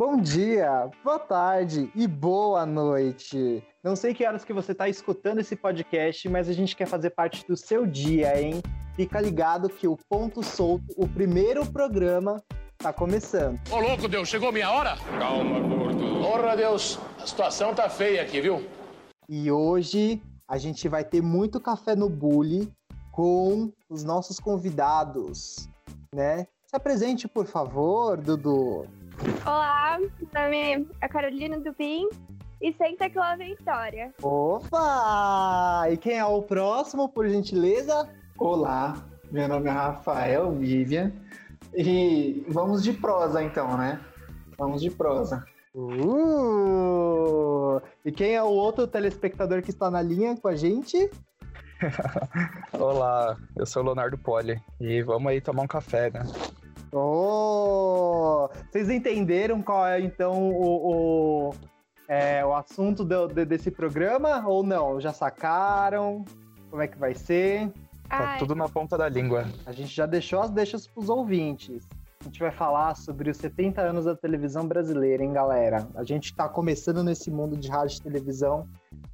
Bom dia, boa tarde e boa noite. Não sei que horas que você está escutando esse podcast, mas a gente quer fazer parte do seu dia, hein? Fica ligado que o Ponto Solto, o primeiro programa, tá começando. Ô louco, Deus, chegou minha hora? Calma, gordo. Porra, Deus, a situação tá feia aqui, viu? E hoje a gente vai ter muito café no bully com os nossos convidados, né? Se apresente, por favor, Dudu. Olá, meu nome é Carolina Dupin e senta aqui lá Vitória. Opa! E quem é o próximo, por gentileza? Olá, meu nome é Rafael Vivian e vamos de prosa então, né? Vamos de prosa. Uh! E quem é o outro telespectador que está na linha com a gente? Olá, eu sou o Leonardo Poli e vamos aí tomar um café, né? Oh! Vocês entenderam qual é então o, o, é, o assunto do, de, desse programa ou não? Já sacaram? Como é que vai ser? Tá Ai, tudo na ponta da língua. A gente já deixou as deixas para os ouvintes. A gente vai falar sobre os 70 anos da televisão brasileira, hein, galera? A gente está começando nesse mundo de rádio e televisão.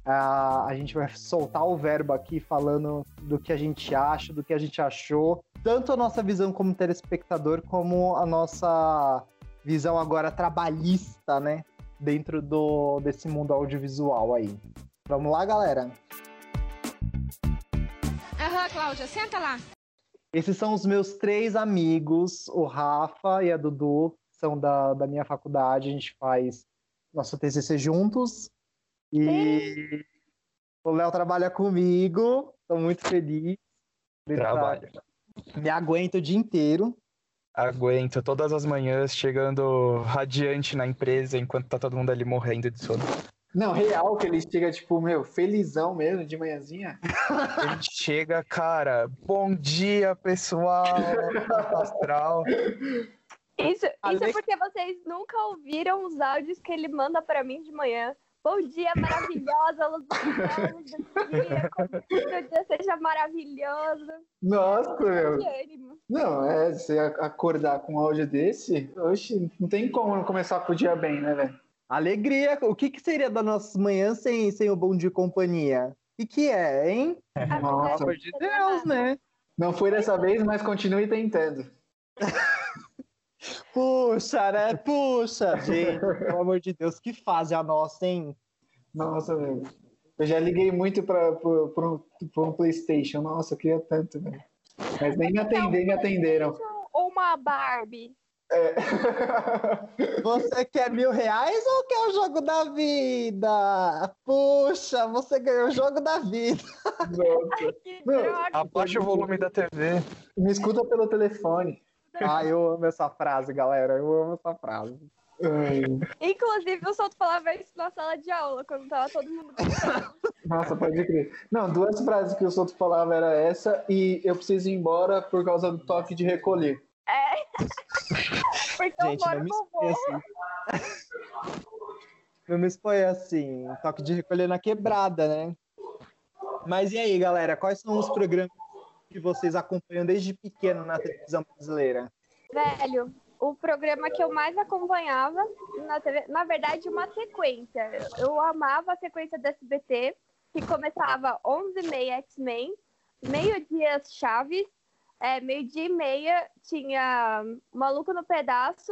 Ah, a gente vai soltar o verbo aqui falando do que a gente acha, do que a gente achou. Tanto a nossa visão como telespectador, como a nossa visão agora trabalhista, né? Dentro do, desse mundo audiovisual aí. Vamos lá, galera? Aham, Cláudia, senta lá. Esses são os meus três amigos, o Rafa e a Dudu, são da, da minha faculdade, a gente faz nosso TCC juntos. E o Léo trabalha comigo, estou muito feliz. Ele Trabalho. Me aguenta o dia inteiro. Aguento todas as manhãs chegando radiante na empresa enquanto tá todo mundo ali morrendo de sono. Não, real que ele chega, tipo, meu, felizão mesmo, de manhãzinha. A gente chega, cara, bom dia, pessoal, astral. isso, isso Ale- é porque vocês nunca ouviram os áudios que ele manda pra mim de manhã. Bom dia, maravilhosa, luz do céu, luz do dia, como que o dia seja maravilhoso. Nossa, meu. Que ânimo. Não, é, você acordar com um áudio desse, oxe, não tem como não começar com o dia bem, né, velho? Alegria! O que, que seria das nossas manhãs sem, sem o bom de companhia? O que, é, hein? Nossa, Pelo amor de Deus, né? não foi dessa vez, mas continue tentando. Puxa, né? Puxa, gente, pelo amor de Deus, que fase a nossa, hein? Nossa, meu. Eu já liguei muito pra um, um PlayStation. Nossa, eu queria tanto, velho. Mas nem me atender, me atenderam. Ou uma Barbie. É. Você quer mil reais ou quer o jogo da vida? Puxa, você ganhou o jogo da vida. Nossa. Abaixa o volume da TV. Me escuta pelo telefone. Ah, eu amo essa frase, galera. Eu amo essa frase. Inclusive, eu solto falava isso na sala de aula, quando tava todo mundo. Nossa, pode crer. Não, duas frases que o Soto falava era essa e eu preciso ir embora por causa do toque de recolher. Porque Gente, eu não moro me com vovô. assim. Não me expõe assim. Toque de recolher na quebrada, né? Mas e aí, galera? Quais são os programas que vocês acompanham desde pequeno na televisão brasileira? Velho, o programa que eu mais acompanhava na TV, na verdade, uma sequência. Eu amava a sequência do SBT, que começava 11h30 X-Men, meio-dia Chaves, é, meio-dia e meia tinha Maluco no Pedaço,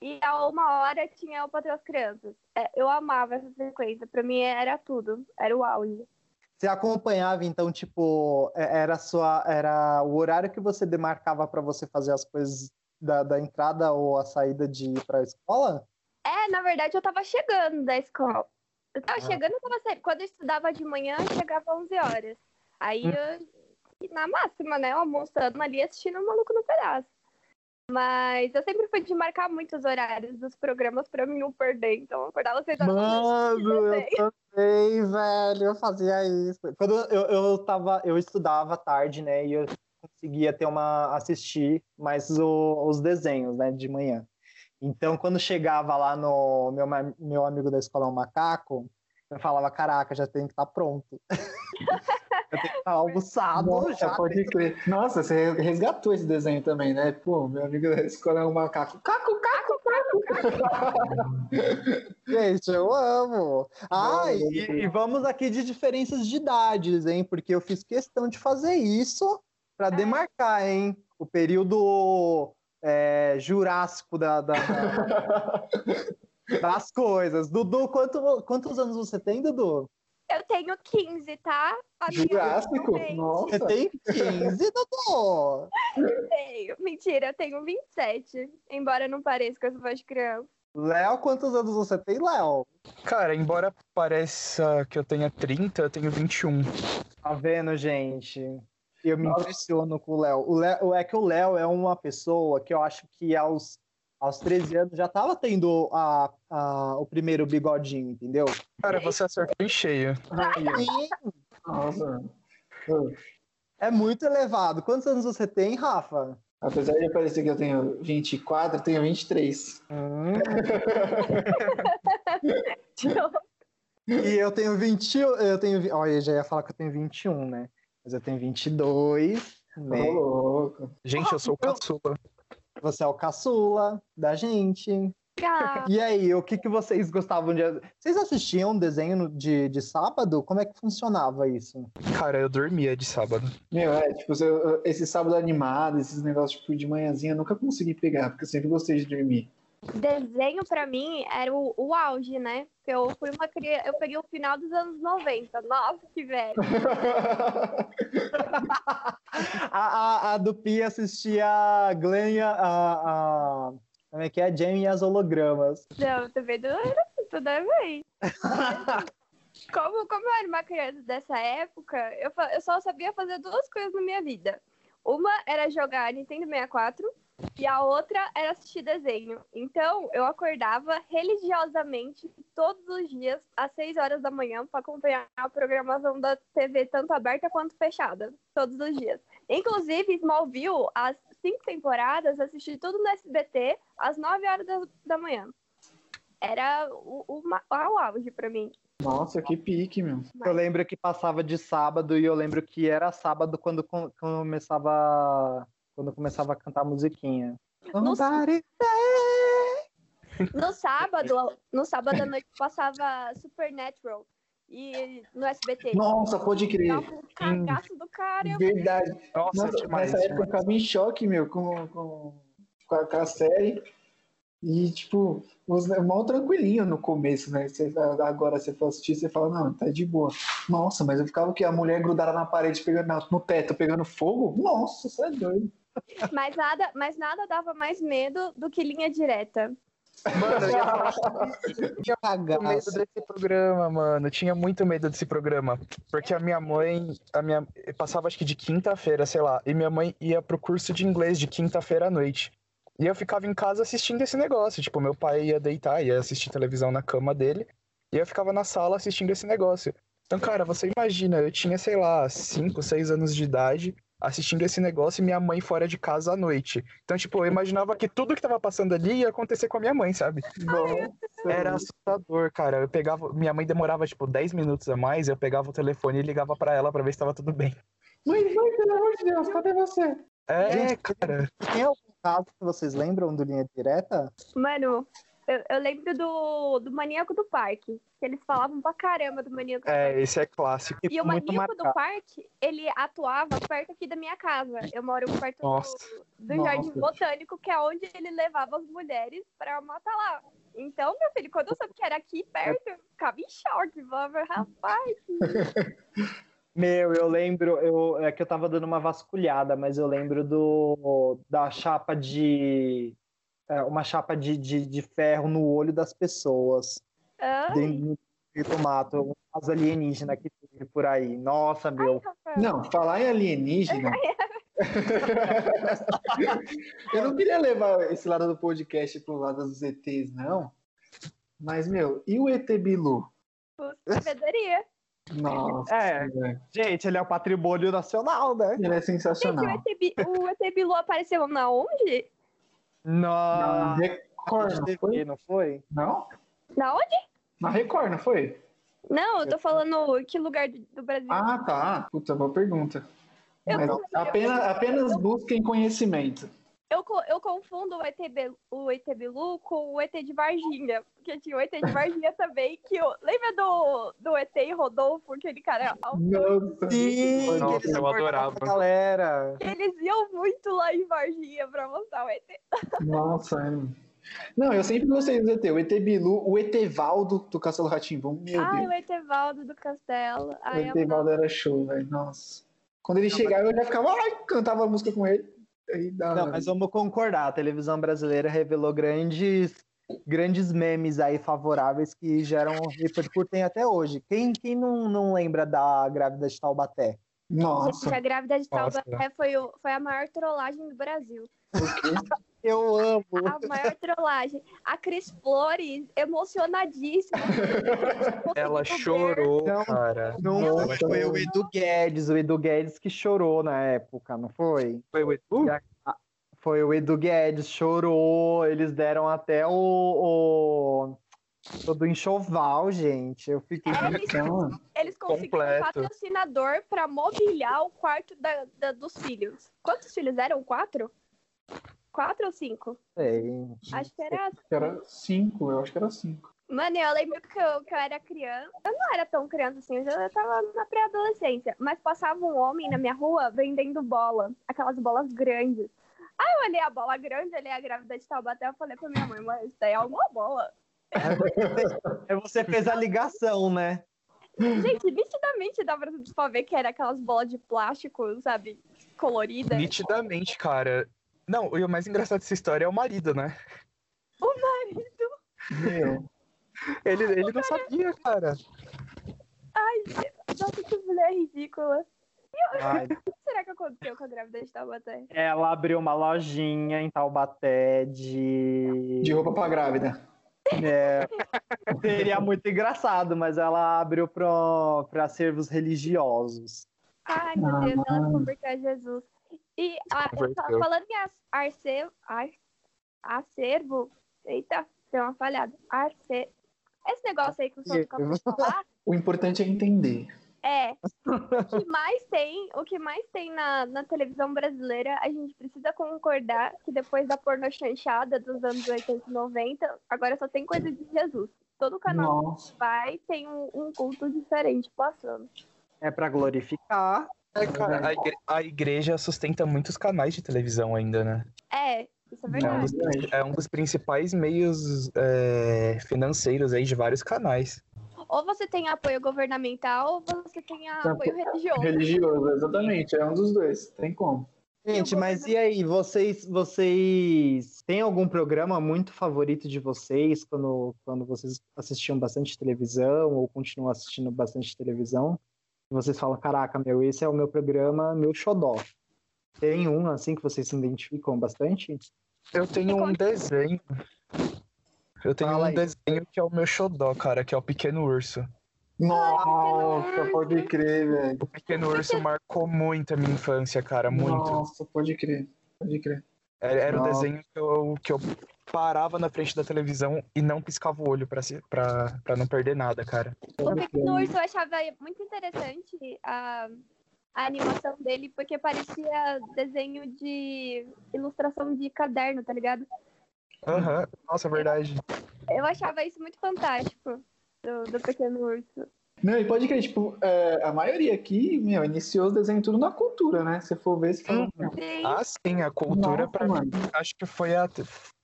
e a uma hora tinha o Patrão das Crianças. É, eu amava essa sequência, pra mim era tudo, era o auge. Você acompanhava, então, tipo, é- era a sua, era o horário que você demarcava para você fazer as coisas da, da entrada ou a saída de ir para a escola? É, na verdade, eu tava chegando da escola. Eu tava Ah. chegando, eu tava saindo. Quando eu estudava de manhã, eu chegava às 11 horas. Aí, eu, na máxima, né, almoçando ali, assistindo o Maluco no Pedaço. Mas eu sempre fui de marcar muitos horários dos programas pra mim não perder. Então, eu acordava 6 horas Mano, eu também, velho, eu fazia isso. Quando eu, eu tava, eu estudava tarde, né, e eu conseguia ter uma, assistir mais o- os desenhos, né, de manhã. Então, quando chegava lá no meu, meu amigo da escola, o macaco, eu falava, caraca, já tem que estar pronto. estar almoçado Nossa, já. pode crer. Nossa, você resgatou esse desenho também, né? Pô, meu amigo da escola é um macaco. Caco, caco, Gente, eu amo. Ah, e, e vamos aqui de diferenças de idades, hein? Porque eu fiz questão de fazer isso para demarcar, hein? O período é, jurássico da, da- da- das coisas. Dudu, quanto- quantos anos você tem, Dudu? Eu tenho 15, tá? Fabiano, Jurássico? Nossa. Você tem 15, Dudu? Tenho. Mentira, eu tenho 27. Embora não pareça com essa voz de criança. Léo, quantos anos você tem, Léo? Cara, embora pareça que eu tenha 30, eu tenho 21. Tá vendo, gente? Eu me impressiono com o Léo. O Léo. É que o Léo é uma pessoa que eu acho que aos, aos 13 anos já tava tendo a, o primeiro bigodinho, entendeu? Cara, você acertou em cheio. Nossa. É muito elevado. Quantos anos você tem, Rafa? Apesar de parecer que eu tenho 24, eu tenho 23. Hum, e eu tenho 20. Eu tenho. Olha, eu já ia falar que eu tenho 21, né? Mas eu tenho 22. Tô Né? louco. Gente, eu sou o caçula. Você é o caçula da gente. E aí, o que, que vocês gostavam de. Vocês assistiam desenho de, de sábado? Como é que funcionava isso? Cara, eu dormia de sábado. Meu, é, tipo, eu- esse sábado animado, esses negócios tipo, de manhãzinha, eu nunca consegui pegar, porque eu sempre gostei de dormir. desenho pra mim era o, o auge, né? Porque eu fui uma criança. Eu peguei o final dos anos 90. Nossa, que velho. A, a, a do Pi assistia a Glenn, a, a- Como é que é? A Jamie e as hologramas. Não, também não era tudo bem. Como, como eu era uma criança dessa época, eu, eu só sabia fazer duas coisas na minha vida. Uma era jogar Nintendo 64 e a outra era assistir desenho. Então, eu acordava religiosamente todos os dias às 6 horas da manhã para acompanhar a programação da TV, tanto aberta quanto fechada, todos os dias. Inclusive, Smallville, as cinco temporadas, assisti tudo no SBT às 9 horas da, da manhã. Era o, o, o auge pra mim. Nossa, que pique, meu. Eu lembro que passava de sábado e eu lembro que era sábado quando com- começava. Quando começava a cantar musiquinha. No- No sábado, no sábado à noite passava Supernatural e no SBT. Nossa, pode crer. Tava um cagaço do cara. eu- Verdade. Nossa, Nossa, demais. nessa época eu ficava em choque, meu, com, com, com, a, com a série. E, tipo, os, mal tranquilinho no começo, né? Você, agora você for assistir, você fala, não, tá de boa. Nossa, mas eu ficava que a mulher grudada na parede, pegando na- no teto, pegando fogo. Nossa, você é doido. Mas nada, mas nada dava mais medo do que linha direta. Mano, eu ia falar tinha muito medo desse programa, mano. Eu tinha muito medo desse programa. Porque a minha mãe, a minha passava acho que de quinta-feira, sei lá, e minha mãe ia pro curso de inglês de quinta-feira à noite. E eu ficava em casa assistindo esse negócio. Tipo, meu pai ia deitar, ia assistir televisão na cama dele, e eu ficava na sala assistindo esse negócio. Então, cara, você imagina, eu tinha, sei lá, 5, 6 anos de idade, assistindo esse negócio e minha mãe fora de casa à noite. Então, tipo, eu imaginava que tudo que tava passando ali ia acontecer com a minha mãe, sabe? Nossa, Era assustador, cara. Eu pegava. Minha mãe demorava, tipo, 10 minutos a mais, eu pegava o telefone e ligava pra ela pra ver se tava tudo bem. Mãe, mãe, pelo amor de Deus, cadê você? É, Gente, cara. Tem algum caso que vocês lembram do Linha Direta? Mano, eu, eu lembro do, do Maníaco do Parque. Que eles falavam pra caramba do Maníaco do Parque. É, esse é clássico. E o Maníaco do marcado. Parque, ele atuava perto aqui da minha casa. Eu moro perto do- Nossa. do, Nossa. Jardim Botânico, que é onde ele levava as mulheres pra matar lá. Então, meu filho, quando eu soube que era aqui perto, eu ficava em choque. Falava, rapaz, Meu, eu lembro, eu, é que eu tava dando uma vasculhada, mas eu lembro do da chapa de. É, uma chapa de, de, de ferro no olho das pessoas. ai, Dentro do mato, as alienígenas que teve por aí. Nossa, meu. Rafael. Não, falar em alienígena. eu não queria levar esse lado do podcast pro lado dos ETs, não. Mas, meu, e o ET Bilu? sabedoria. Nossa, É. velho. Gente, ele é o patrimônio nacional, né? ele é Gente, o sensacional. ET, Bi- o ET Bilu apareceu na onde? Na Record, não foi? não foi? Não? Na onde? Na Record, não foi? Não, eu tô falando que lugar do, Brasil. Ah, tá. Puta, boa pergunta. Eu Mas apenas, apenas busquem conhecimento. Eu, eu confundo o ET, o ET Bilu com o ET de Varginha. Porque tinha o ET de Varginha também, que eu... Lembra do, do ET e Rodolfo, aquele cara alto? Nossa, Sim, Nossa, que eles eu adorava. a galera. Eles iam muito lá em Varginha pra mostrar o ET. Nossa, é. Não, eu sempre gostei do ET. O ET Bilu, o Etevaldo do Castelo Ratimbum. Meu Ai, Deus. o Etevaldo do Castelo. O Ai, eu Etevaldo era show, velho. Nossa. Quando ele chegava, eu já ficava, ai, cantava a música com ele. Dá, Não, mas vamos concordar, a televisão brasileira revelou grandes, grandes memes aí favoráveis que geram repercutem até hoje. Quem, quem não, não lembra da grávida de Taubaté? Nossa. Gente, a grávida de Nossa. Taubaté foi, o- foi a maior trollagem do Brasil. Eu amo. A maior trollagem. A Cris Flores, emocionadíssima. Ela chorou, Não, cara. Não Nossa. foi o Edu Guedes, o Edu Guedes que chorou na época, não foi? Foi o Edu? Foi o Edu Guedes, chorou, eles deram até o, o todo enxoval, gente. Eu fiquei É, eles, eles conseguiram um Completo. patrocinador pra mobiliar o quarto da- da- dos filhos. Quantos filhos eram? Quatro? Quatro ou cinco? sei. Acho que era. acho que era cinco, eu acho que era cinco. Mano, eu lembro que eu, que eu era criança. Eu não era tão criança assim, eu já tava na pré-adolescência. Mas passava um homem na minha rua vendendo bola. Aquelas bolas grandes. Aí eu olhei a bola grande, olhei a grávida de Taubaté, eu falei pra minha mãe, mas isso daí é uma bola. É você fez a ligação, né? Gente, nitidamente dá pra, pra ver que era aquelas bolas de plástico, sabe? Colorida. Nitidamente, cara. Não, e o mais engraçado dessa história é o marido, né? Meu. Ele, ele não sabia, cara. Nossa, que mulher ridícula. Ai, O que será que aconteceu com a grávida de Taubaté? Ela abriu uma lojinha em Taubaté de. De roupa pra grávida. É, seria muito engraçado, mas ela abriu para acervos religiosos. Ai, meu Deus, ela se converteu a Jesus. E a, falando em arce, ar, acervo, eita, deu uma falhada. Arce, esse negócio aí que o senhor acabou de falar, O importante é entender. é, o que mais tem, o que mais tem na, na televisão brasileira, a gente precisa concordar que depois da porno chanchada dos anos 80 e 90, agora só tem coisa de Jesus. Todo canal Nossa. que vai tem um, um culto diferente passando. É para glorificar. É, cara, a, igre- a igreja sustenta muitos canais de televisão ainda, né? É, isso é É um verdade. dos, é um dos principais meios é, financeiros aí de vários canais. Ou você tem apoio governamental, ou você tem apoio religioso. Religioso, exatamente. É um dos dois. Tem como. Gente, mas e aí, vocês, vocês têm algum programa muito favorito de vocês quando, quando vocês assistiam bastante televisão ou continuam assistindo bastante televisão? E vocês falam, caraca, meu, esse é o meu programa, meu xodó. Tem um, assim, que vocês se identificam bastante? Eu tenho um desenho. Eu tenho Fala um aí. desenho que é o meu xodó, cara, que é o Pequeno Urso. Nossa, pode crer, velho. O Pequeno Urso marcou muito a minha infância, cara, muito. Nossa, pode crer. Pode crer. Era, era o desenho que eu, que eu parava na frente da televisão e não piscava o olho pra, se, pra, pra não perder nada, cara. O Pequeno Urso eu achava muito interessante a, a animação dele, porque parecia desenho de ilustração de caderno, tá ligado? Aham, Nossa, é verdade. Eu achava isso muito fantástico do, do Pequeno Urso. Não, e pode crer, tipo, é, a maioria aqui, meu, iniciou os desenhos tudo na cultura, né? Se for ver, você fala, meu, Sim. Ah, sim, a cultura Nossa, pra mano. mim, acho que foi a.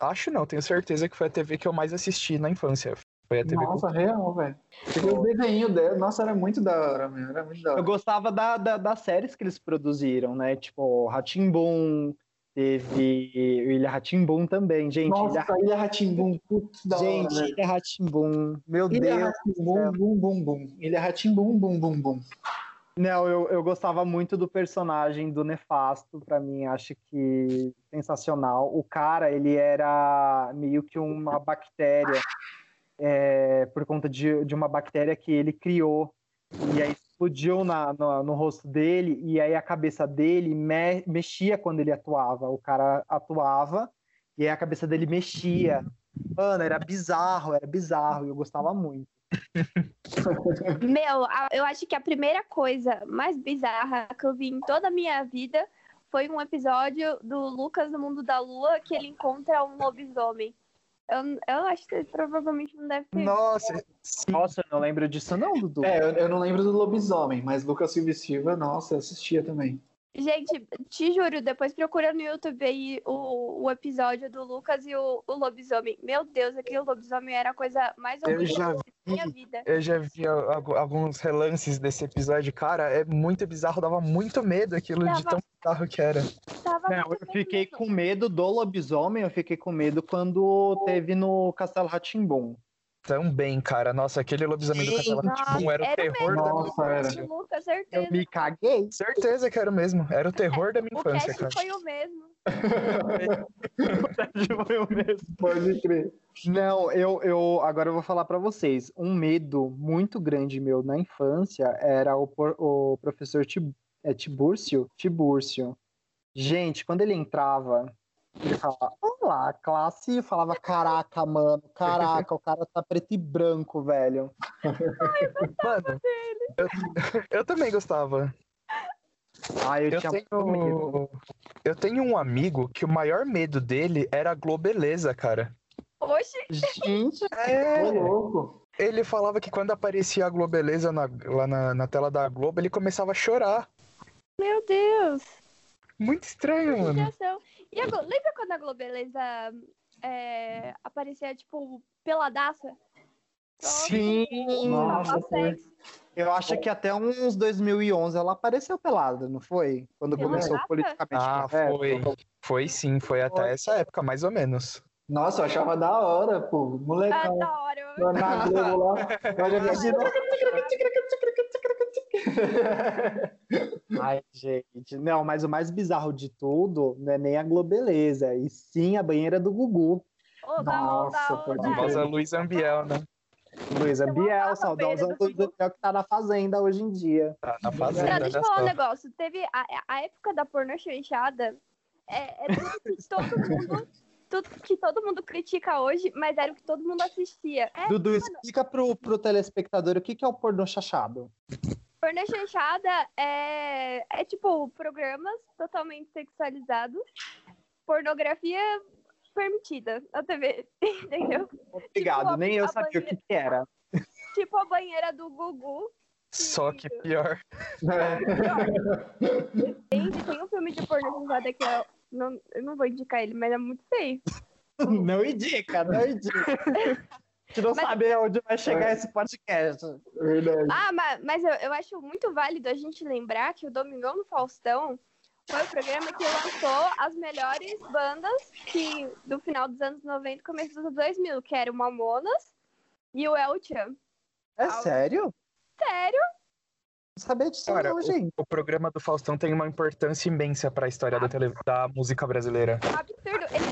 Acho não, tenho certeza que foi a TV que eu mais assisti na infância. Foi a TV nossa, real, velho. O desenho dela, nossa, era muito da hora, meu. Era muito da Eu hora. gostava da, da- das séries que eles produziram, né? Tipo, Ratimbum, teve Ilha Ratimbum também, gente. Nossa, Ilha Ratimbum, putz, da hora, gente, velho. Ilha Ratimbum, meu Ilha Deus. Ratimbum, bum, bum, bum. Ilha Ratimbum, bum, bum, bum. Não, eu, eu gostava muito do personagem do Nefasto, pra mim, acho que sensacional. O cara, ele era meio que uma bactéria, é, por conta de, de uma bactéria que ele criou, e aí explodiu na, no, no rosto dele, e aí a cabeça dele me- mexia quando ele atuava. O cara atuava, e aí a cabeça dele mexia. Mano, era bizarro, era bizarro, e eu gostava muito. Meu, eu acho que a primeira coisa mais bizarra que eu vi em toda a minha vida foi um episódio do Lucas no Mundo da Lua que ele encontra um lobisomem. Eu, eu acho que provavelmente não deve ter. Nossa, sim. Nossa, eu não lembro disso não, Dudu. É, eu, eu não lembro do lobisomem, mas Lucas Silva e Silva, nossa, eu assistia também. Gente, te juro, depois procura no YouTube aí o, o episódio do Lucas e o, o lobisomem. Meu Deus, aquele lobisomem era a coisa mais Eu horrível já da minha vida. Eu já vi al- alguns relances desse episódio, cara, é muito bizarro, dava muito medo aquilo de Dava. tão bizarro que era. Tava Não, eu fiquei mesmo. com medo do lobisomem, eu fiquei com medo quando teve no Castelo Ratimbum. Também, cara, nossa, aquele lobisomem do Castelo Nossa, Rá-Tim-Bum era o era terror da minha Nossa, era. infância. Eu certeza. me caguei. Certeza que era o mesmo, era o terror da minha O infância, cara. foi o mesmo. Foi eu mesmo. Pode crer. Não, eu, eu agora eu vou falar pra vocês. Um medo muito grande meu na infância era o, o professor Tib, é, Tibúrcio. Tibúrcio. Gente, quando ele entrava, ele falava, olá, classe, e falava, caraca, mano, caraca, o cara tá preto e branco, velho. Mano, eu, eu também gostava. Ai, eu, Eu tinha muito medo. tenho, eu tenho um amigo que o maior medo dele era a Globeleza, cara. Oxe, Gente, É, louco. ele falava que quando aparecia a Globeleza na- lá na, na tela da Globo, ele começava a chorar. meu Deus. Muito estranho, mano. E Glo- lembra quando a Globeleza é, aparecia, tipo, peladaça? sim. Nossa, foi. Eu acho que até uns 2011 ela apareceu pelada, não foi? Quando Pelada? começou politicamente Ah, correto. foi. Foi sim, foi até essa época, mais ou menos. Nossa, eu achava da hora, pô. Ah, Molecão. da hora. eu- Lá na Globo lá. Eu já vi Ai, gente. Não, mas o mais bizarro de tudo não é nem a Globeleza, e sim a banheira do Gugu. Ô, da Nossa. Famosa Luiz Ambiel, né? Luísa Eu Biel, amava a saudosa banheira do Luísa Gugu. Biel, que tá na Fazenda hoje em dia. Tá na Não, fazenda, deixa eu falar um negócio. Teve a, a época da porno chanchada. É, é tudo que todo mundo. Tudo que todo mundo critica hoje, mas era o que todo mundo assistia. É, Dudu, explica pro, pro telespectador o que, que é o pornô chachado. Porno chanchada é, é tipo programas totalmente sexualizados, pornografia permitida na TV, entendeu? Obrigado, Tipo, a- nem eu sabia o que, banheira- que era. Tipo a banheira do Gugu. Só que pior. Gente, tem um filme de porno chanchada que eu não, eu não vou indicar ele, mas é muito feio. Não indica, não indica. A gente não Mas- sabe onde vai chegar esse podcast. Verdade. Ah, mas, mas eu, eu acho muito válido a gente lembrar que o Domingão no Faustão foi o programa que lançou as melhores bandas que, do final dos anos 90 e começo dos anos 2000, que era o Mamonas e o El Chan. É Ah, sério? Sério? Não sabia disso Cara, não, gente. O programa do Faustão tem uma importância imensa pra história da, tele... da música brasileira. Um absurdo. Ele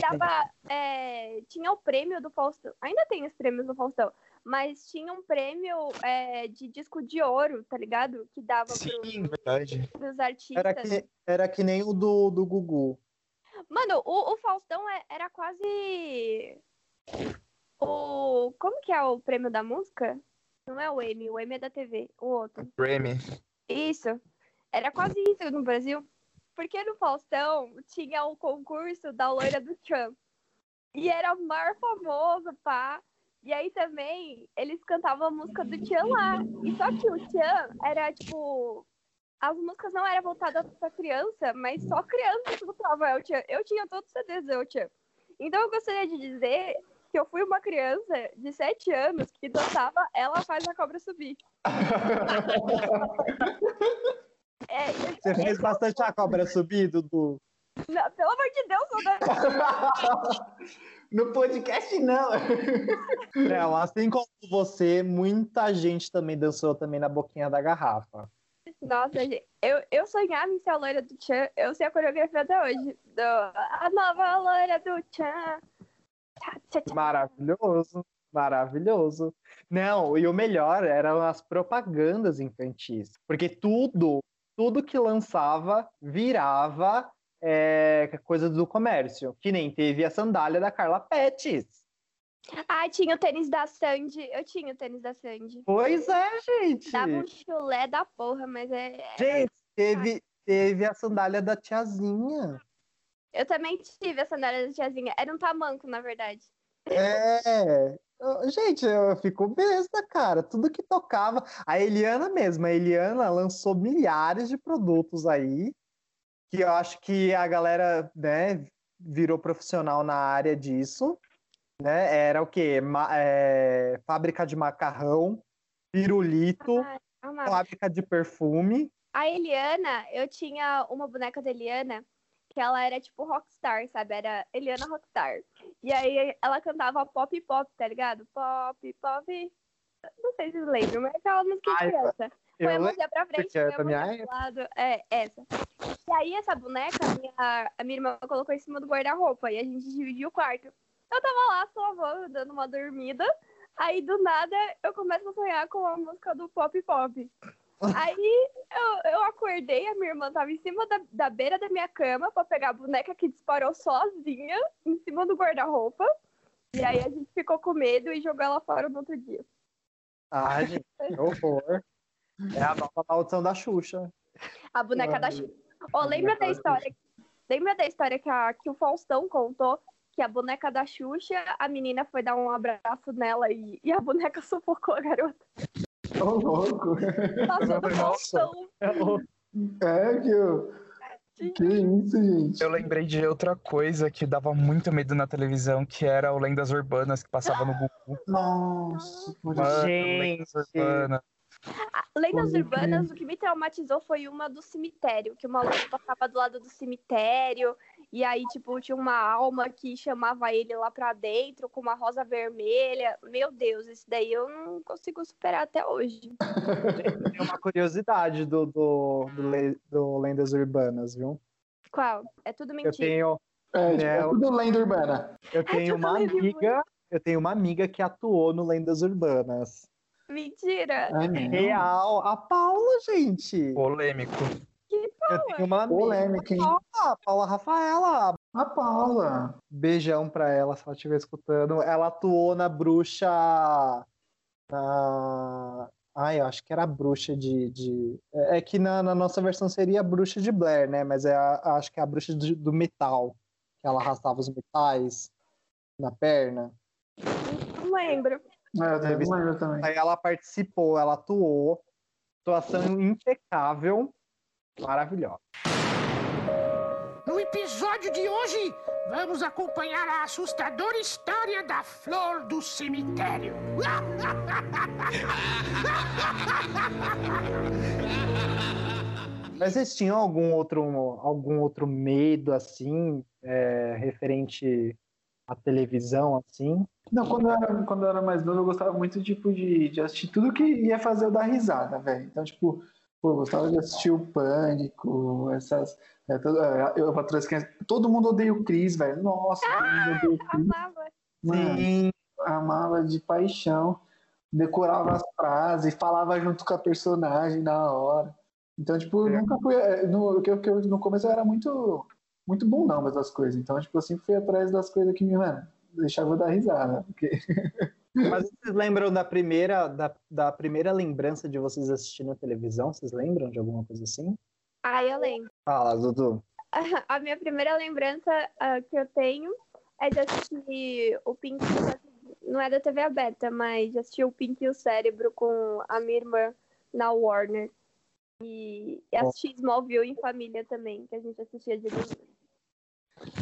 é, tinha o prêmio do Faustão. Ainda tem os prêmios do Faustão. Mas tinha um prêmio é, de disco de ouro, tá ligado? Que dava Sim, verdade. pros, artistas. Era que, era que nem o do, do Gugu. Mano, o, o Faustão é- era quase. O. Como que é o prêmio da música? Não é o Emmy, o Emmy é da TV, o outro. Grammy. Isso. Era quase isso no Brasil. Porque no Faustão tinha o concurso da loira do Tchan. E era o maior famoso, pá. E aí também eles cantavam a música do Tchan lá. E só que o Tchan era tipo. As músicas não eram voltadas pra criança, mas só criança escutava El Tchan. Eu tinha todos os CDs do El Tchan. Então eu gostaria de dizer que eu fui uma criança de 7 anos que dançava Ela Faz a Cobra Subir. É, Você fez bastante a cobra subir, Dudu? Não, pelo amor de Deus, não dá- No podcast, não. Não, assim como você, muita gente também dançou também na boquinha da garrafa. Nossa, gente, eu, eu sonhava em ser a loira do Tchan. Eu sei a coreografia até hoje. Do, a nova loira do Tchan. Maravilhoso, maravilhoso. Não, e o melhor eram as propagandas infantis, porque tudo, tudo que lançava virava é, coisa do comércio, que nem teve a sandália da Carla Pettis. Ah, tinha o tênis da Sandy. Eu tinha o tênis da Sandy. Pois é, gente. Dava um chulé da porra, mas é. Gente, teve, teve a sandália da tiazinha. Eu também tive a sandália da tiazinha. Era um tamanco, na verdade. É. Gente, eu fico besta, cara. Tudo que tocava. A Eliana mesmo, a Eliana lançou milhares de produtos aí, que eu acho que a galera, né, virou profissional na área disso. Né? Era o quê? Ma- é, fábrica de macarrão, pirulito, amava. fábrica de perfume. A Eliana, eu tinha uma boneca da Eliana que ela era tipo rockstar, sabe? Era Eliana Rockstar. E aí ela cantava pop pop, tá ligado? Pop pop. Não sei se vocês lembram, mas é aquela música de Ai, criança. Põe a mãozinha pra frente, porque é põe a mãozinha pro lado. É, essa. E aí essa boneca, a minha, a minha irmã colocou em cima do guarda-roupa e a gente dividiu o quarto. Eu tava lá, suavão, dando uma dormida. Aí do nada eu começo a sonhar com a música do pop pop. Aí eu, eu acordei, a minha irmã tava em cima da, da beira da minha cama pra pegar a boneca que disparou sozinha em cima do guarda-roupa. E aí a gente ficou com medo e jogou ela fora no outro dia. Ah, gente, que horror. É a nova maldição da Xuxa. A boneca da Xuxa. Ô, lembra da história? Lembra da história que, a, que o Faustão contou? Que a boneca da Xuxa, a menina foi dar um abraço nela e, e a boneca sufocou a garota. Ô, louco. Nossa, do Nossa. Faustão. É que eu... Que isso, gente? Eu lembrei de outra coisa que dava muito medo na televisão, que era o Lendas Urbanas, que passava no Gugu. Nossa, por. Mano, Gente. Lendas Urbanas. Lendas Pode urbanas, o que me traumatizou foi uma do cemitério, que o maluco passava do lado do cemitério, e aí, tipo, tinha uma alma que chamava ele lá pra dentro com uma rosa vermelha. Meu Deus, isso daí eu não consigo superar até hoje. Tem uma curiosidade do, do, do, Le- do Lendas Urbanas, viu? Qual? É tudo Eu mentira. tenho, É, tipo, é É, tudo lenda urbana. eu tenho tudo uma amiga, eu tenho uma amiga que atuou no Lendas Urbanas. Mentira! É. Real, a Paula, gente. Polêmico. Eu tenho uma. Polêmica, hein? A Paula Rafaela. A Paula. Beijão pra ela, se ela estiver escutando. Ela atuou na bruxa. Na... Ai, eu acho que era a bruxa de. de... É que na, na nossa versão seria a bruxa de Blair, né? Mas é a- acho que é a bruxa de- do metal. Que ela arrastava os metais na perna. Não lembro. É, eu também não lembro também. Aí ela participou, ela atuou. Atuação impecável. Maravilhosa. No episódio de hoje, vamos acompanhar a assustadora história da flor do cemitério. Mas vocês tinham algum outro, algum outro medo, assim, é, referente à televisão, assim? Não, quando eu, era, quando eu era mais novo, eu gostava muito, tipo, de, de assistir tudo que ia fazer eu dar risada, velho. Então, tipo, pô, eu gostava de assistir o Pânico, essas... é, todo, é, eu, Patroa das Crianças. todo mundo odeia o Cris, velho. Nossa, todo mundo odeia o Cris. Amava. Mano, Sim. amava de paixão. Decorava as frases, falava junto com a personagem na hora. Então, tipo, eu É. nunca fui... é, No, que, eu- que eu- no começo eu era muito... Muito bom não, mas as coisas. Então, tipo, eu sempre fui atrás das coisas que me, mano, deixava eu dar risada. Porque... Mas vocês lembram da primeira, da, da primeira lembrança de vocês assistindo a televisão? Vocês lembram de alguma coisa assim? Ah, eu lembro. Fala, Dudu. A minha primeira lembrança ah, que eu tenho é de assistir o Pink. Não é da TV aberta, mas de assistir o Pink e o Cérebro com a minha irmã na Warner. E, e assistir Smallville em família também, que a gente assistia de domingo.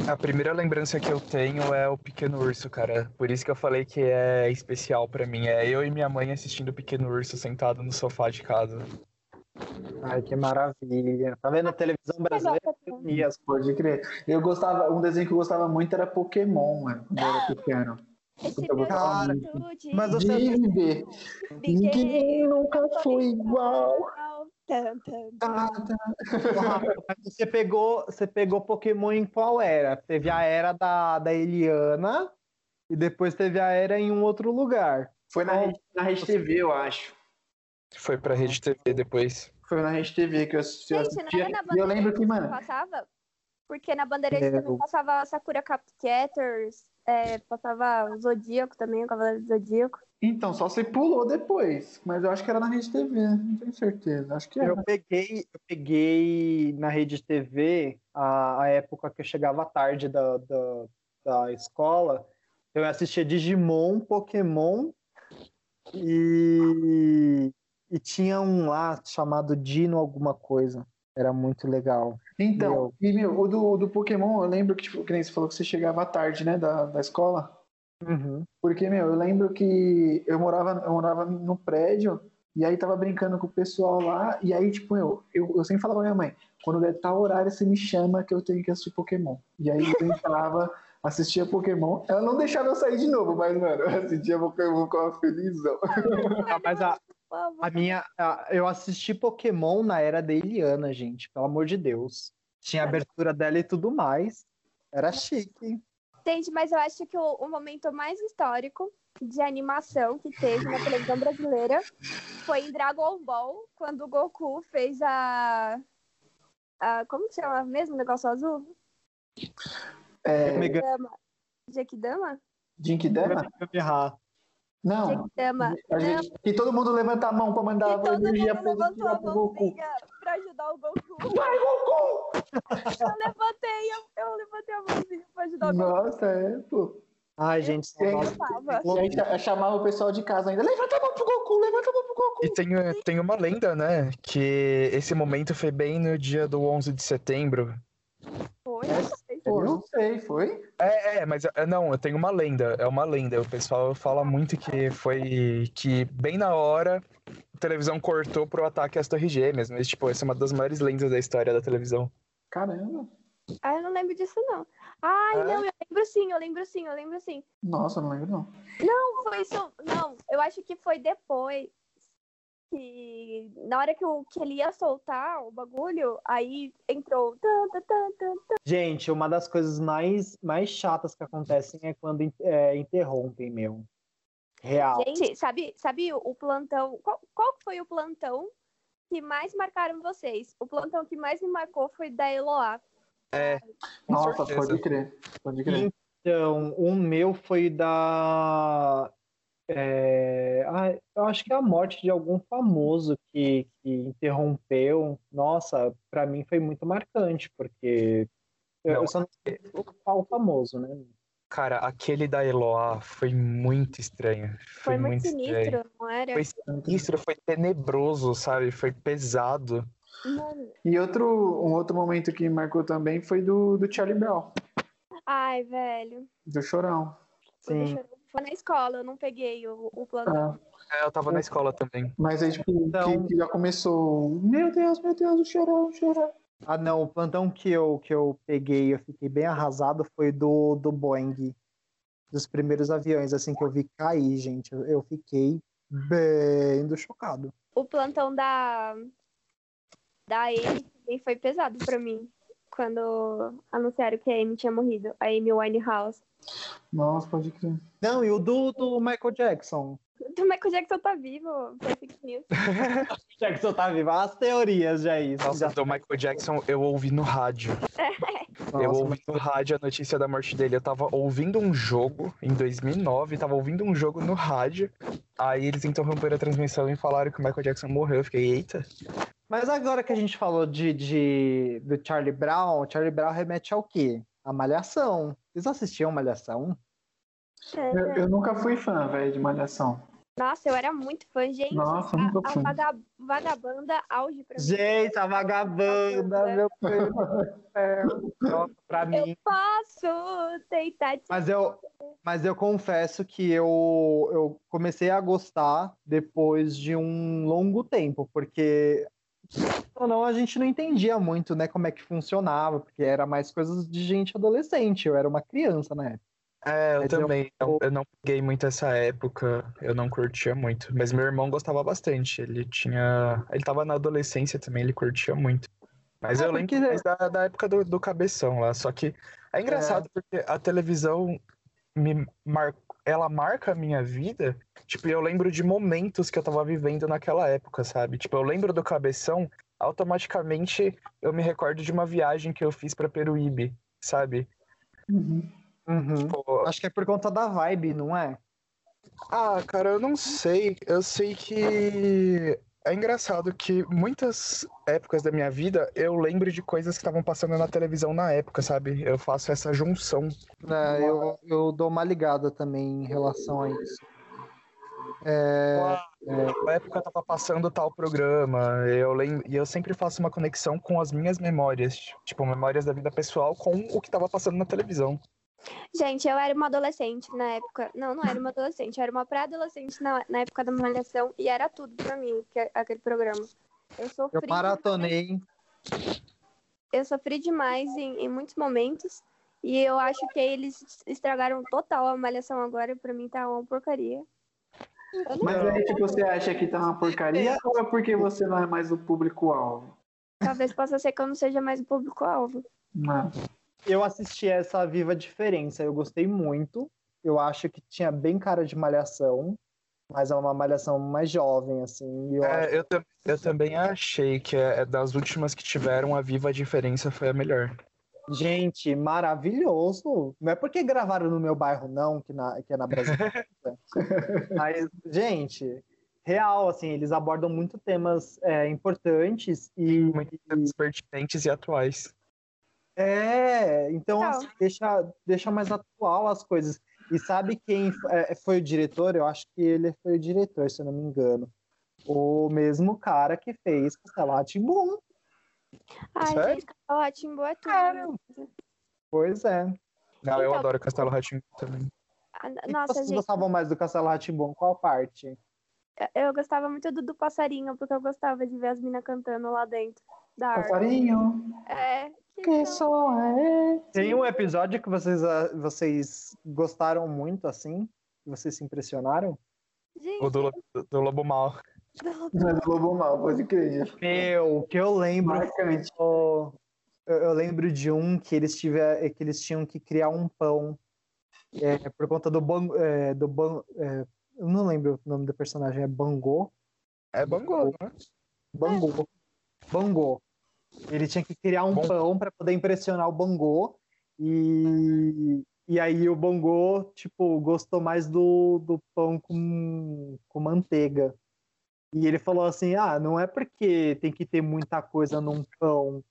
A primeira lembrança que eu tenho é o Pequeno Urso, cara. Por isso que eu falei que é especial pra mim. É eu e minha mãe assistindo o Pequeno Urso sentado no sofá de casa. Ai, que maravilha. Tá vendo a televisão brasileira? E as Pode crer. Eu gostava, um desenho que eu gostava muito era Pokémon, mano, quando eu era pequeno. Esse Eu gostava muito. Mas você- Ninguém nunca foi igual. Ah, tá. Você pegou, você pegou Pokémon em qual era? Teve a era da, da Eliana e depois teve a era em um outro lugar. Foi na, Rede- na Rede TV, eu acho. Foi pra Rede TV depois. Foi na Rede TV que eu assisti. eu Gente, não era na E eu lembro que, mano, passava? Porque na Bandeirantes É, também eu- passava Sakura Capcatters, é, passava o Zodíaco também, o Cavaleiro do Zodíaco. Então, só você pulou depois. Mas eu acho que era na Rede TV, não tenho certeza. Acho que era. Eu peguei, eu peguei na rede TV a, a época que eu chegava tarde da, da, da escola. Eu assistia Digimon, Pokémon e, e tinha um lá chamado Dino alguma coisa. Era muito legal. Então, e meu, o do, do Pokémon, eu lembro que, tipo, que nem você falou que você chegava tarde, né, da, da escola. Uhum. Porque, meu, eu lembro que eu morava, eu morava no prédio e aí tava brincando com o pessoal lá. E aí, tipo, eu, eu, eu sempre falava pra minha mãe: quando der tal horário, você me chama que eu tenho que assistir Pokémon. E aí eu entrava, assistia Pokémon. Ela não deixava eu sair de novo, mas, mano, eu assistia Pokémon com uma felizão. Ah, mas a, a minha. a- eu assisti Pokémon na era da Eliana, gente, pelo amor de Deus. Tinha a abertura dela e tudo mais. Era chique. Gente, mas eu acho que o, o momento mais histórico de animação que teve na televisão brasileira foi em Dragon Ball, quando o Goku fez a. a como que chama mesmo o negócio azul? É, Mega- Dama. Jequidama? Jinkidama? errar. Não. Jequidama. A gente, e todo mundo levanta a mão pra mandar E a todo mundo energia positiva a pro Goku. Pra ajudar o Goku. Vai, Goku! Eu levantei, eu, eu levantei a mãozinha pra ajudar o Goku. Nossa, é, pô. Ai, gente, Eu saudades. tava. E aí cha- chamava o pessoal de casa ainda. Levanta a mão pro Goku, levanta a mão pro Goku. E tem, tem uma lenda, né? Que esse momento foi bem no dia do 11 de setembro. Foi, Pô, não sei, foi? É, é, mas é, não, eu tenho uma lenda, é uma lenda. O pessoal fala muito que foi que bem na hora televisão cortou pro ataque às Torres Gêmeas, mas tipo, essa é uma das maiores lendas da história da televisão. Caramba. Ah, eu não lembro disso, não. Ai, É? não, eu lembro sim, eu lembro sim, eu lembro sim. Nossa, não lembro não. Não, foi isso. Não, eu acho que foi depois que. Na hora que, o, que ele ia soltar o bagulho, aí entrou. tan, tan, tan, tan, tan. Gente, uma das coisas mais, mais chatas que acontecem é quando é, interrompem, meu. Real. Gente, sabe, sabe o, plantão. Qual, qual foi o plantão que mais marcaram vocês? O plantão que mais me marcou foi da Eloá. Com Nossa, certeza. pode crer. Pode crer. Então, o meu foi da. é, ah, eu acho que é a morte de algum famoso que, que interrompeu. Nossa, pra mim foi muito marcante, porque eu, Não, eu só não sei qual o famoso, né? Cara, aquele da Eloá foi muito estranho. Foi, muito estranho. sinistro, não era? Foi sinistro, foi tenebroso, sabe? Foi pesado. Mano. E outro, um outro momento que marcou também foi do, do Charlie Brown, Ai, velho. do Chorão. Foi Sim. Foi na escola, eu não peguei o, o plantão. Ah, É, eu tava na escola também. mas aí, tipo, Então- que, que já começou. Meu Deus, meu Deus, o Chorão, o Chorão. Ah, não, o plantão que eu, que eu peguei, eu fiquei bem arrasado, foi do, do Boeing. Dos primeiros aviões, assim, que eu vi cair, gente. Eu, eu fiquei bem do chocado. O plantão da. Da Amy também foi pesado pra mim. Quando anunciaram que a Amy tinha morrido. A Amy Winehouse. Nossa, pode crer. Não, e o do, do Michael Jackson. O Michael Jackson tá vivo. Foi fake news. Jackson tá vivo. As teorias já isso. Nossa, já... do Michael Jackson eu ouvi no rádio. eu Nossa, ouvi no rádio a notícia da morte dele. Eu tava ouvindo um jogo em 2009, tava ouvindo um jogo no rádio. Aí eles interromperam a transmissão e falaram que o Michael Jackson morreu. Eu fiquei, eita. Mas agora que a gente falou de, de, do Charlie Brown, o Charlie Brown remete ao quê? A Malhação. Vocês assistiam Malhação? Eu, eu nunca fui fã, velho, de Malhação. Nossa, eu era muito fã. Gente, Nossa, a, nunca a fui. vaga- vagabanda auge pra mim. Gente, a vagabanda, meu Deus do céu. Nossa, pra Eu mim. posso tentar te Mas eu, mas eu confesso que eu, eu comecei a gostar depois de um longo tempo, porque ou não, a gente não entendia muito, né, como é que funcionava, porque era mais coisas de gente adolescente, eu era uma criança na época. É, eu Mas também. Eu, eu não peguei muito essa época, eu não curtia muito. Mas meu irmão gostava bastante. Ele tinha. Ele tava na adolescência também, ele curtia muito. Mas É, eu lembro porque- mais da, da época do, do cabeção lá. Só que é engraçado porque a televisão me mar... ela marca a minha vida. Tipo, eu lembro de momentos que eu tava vivendo naquela época, sabe? Tipo, eu lembro do cabeção automaticamente eu me recordo de uma viagem que eu fiz pra Peruíbe, sabe? Uhum. Uhum. Pô, Acho que é por conta da vibe, não é? Ah, cara, eu não sei. Eu sei que é engraçado que muitas épocas da minha vida eu lembro de coisas que estavam passando na televisão na época, sabe? Eu faço essa junção. É, eu, eu dou uma ligada também em relação a isso. É, Na época tava passando tal programa, eu lembro, e eu sempre faço uma conexão com as minhas memórias, tipo, memórias da vida pessoal com o que tava passando na televisão. Gente, eu era uma adolescente na época. Não, não era uma adolescente, eu era uma pré-adolescente na, na época da malhação e era tudo pra mim, que, aquele programa. Eu sofri. eu maratonei. eu sofri demais em, em muitos momentos. E eu acho que eles estragaram total a malhação agora. Pra mim tá uma porcaria. Mas aí, tipo, você acha que tá uma porcaria ou é porque você não é mais o público-alvo? Talvez possa ser que eu não seja mais o público-alvo. Não. Eu assisti essa Viva Diferença, eu gostei muito. Eu acho que tinha bem cara de malhação, mas é uma malhação mais jovem, assim. eu acho- É, eu, tam- eu também achei que é, das últimas que tiveram, a Viva Diferença foi a melhor. Gente, maravilhoso. Não é porque gravaram no meu bairro, não, que, na, que é na Brasil. Mas, gente, real, assim, eles abordam muito temas é, importantes e. Muitas pertinentes e atuais. É, então assim, deixa, deixa mais atual as coisas. E sabe quem é, foi o diretor? Eu acho que ele foi o diretor, se eu não me engano. O mesmo cara que fez Castelo Rá-Tim-Bum. Ai, Sério? gente, Castelo Rá-Tim-Bum é tudo. Pois é. Não, eu Então- adoro Castelo Ratinho também. E Nossa, vocês gente, gostavam mais do Castelo Rá-Tim-Bum? Qual parte? eu gostava muito do, do passarinho, porque eu gostava de ver as minas cantando lá dentro da árvore. Passarinho. É. Que som é esse? Tem um episódio que vocês, ah, vocês gostaram muito, assim? Que vocês se impressionaram? Gente, O do, do Lobo Mal. Mas o Lobo Mal, pode crer. Meu, o que eu lembro Marcante. Eu, eu lembro de um que eles, tiver, que eles tinham que criar um pão é, por conta do ban, é, do ban, é, eu não lembro o nome do personagem, é Bangô? É Bangô, né? Bangô. Bangô. Ele tinha que criar um Bom. pão para poder impressionar o Bangô e, e aí o Bangô, tipo, gostou mais do, do pão com, com manteiga. E ele falou assim: ah, não é porque tem que ter muita coisa num pão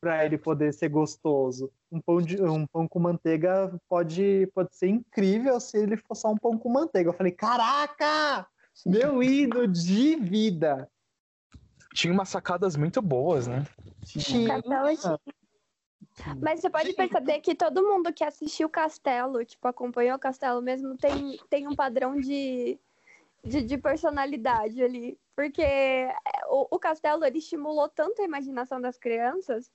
para ele poder ser gostoso. Um pão, de, um pão com manteiga pode, pode ser incrível se ele for só um pão com manteiga. Eu falei: caraca! Meu ídolo de vida! Tinha umas sacadas muito boas, né? Tinha. Castelo tinha. Mas você pode perceber que todo mundo que assistiu o Castelo, tipo, acompanhou o Castelo mesmo, tem, tem um padrão de, de, de personalidade ali. Porque é, o, o Castelo, ele estimulou tanto a imaginação das crianças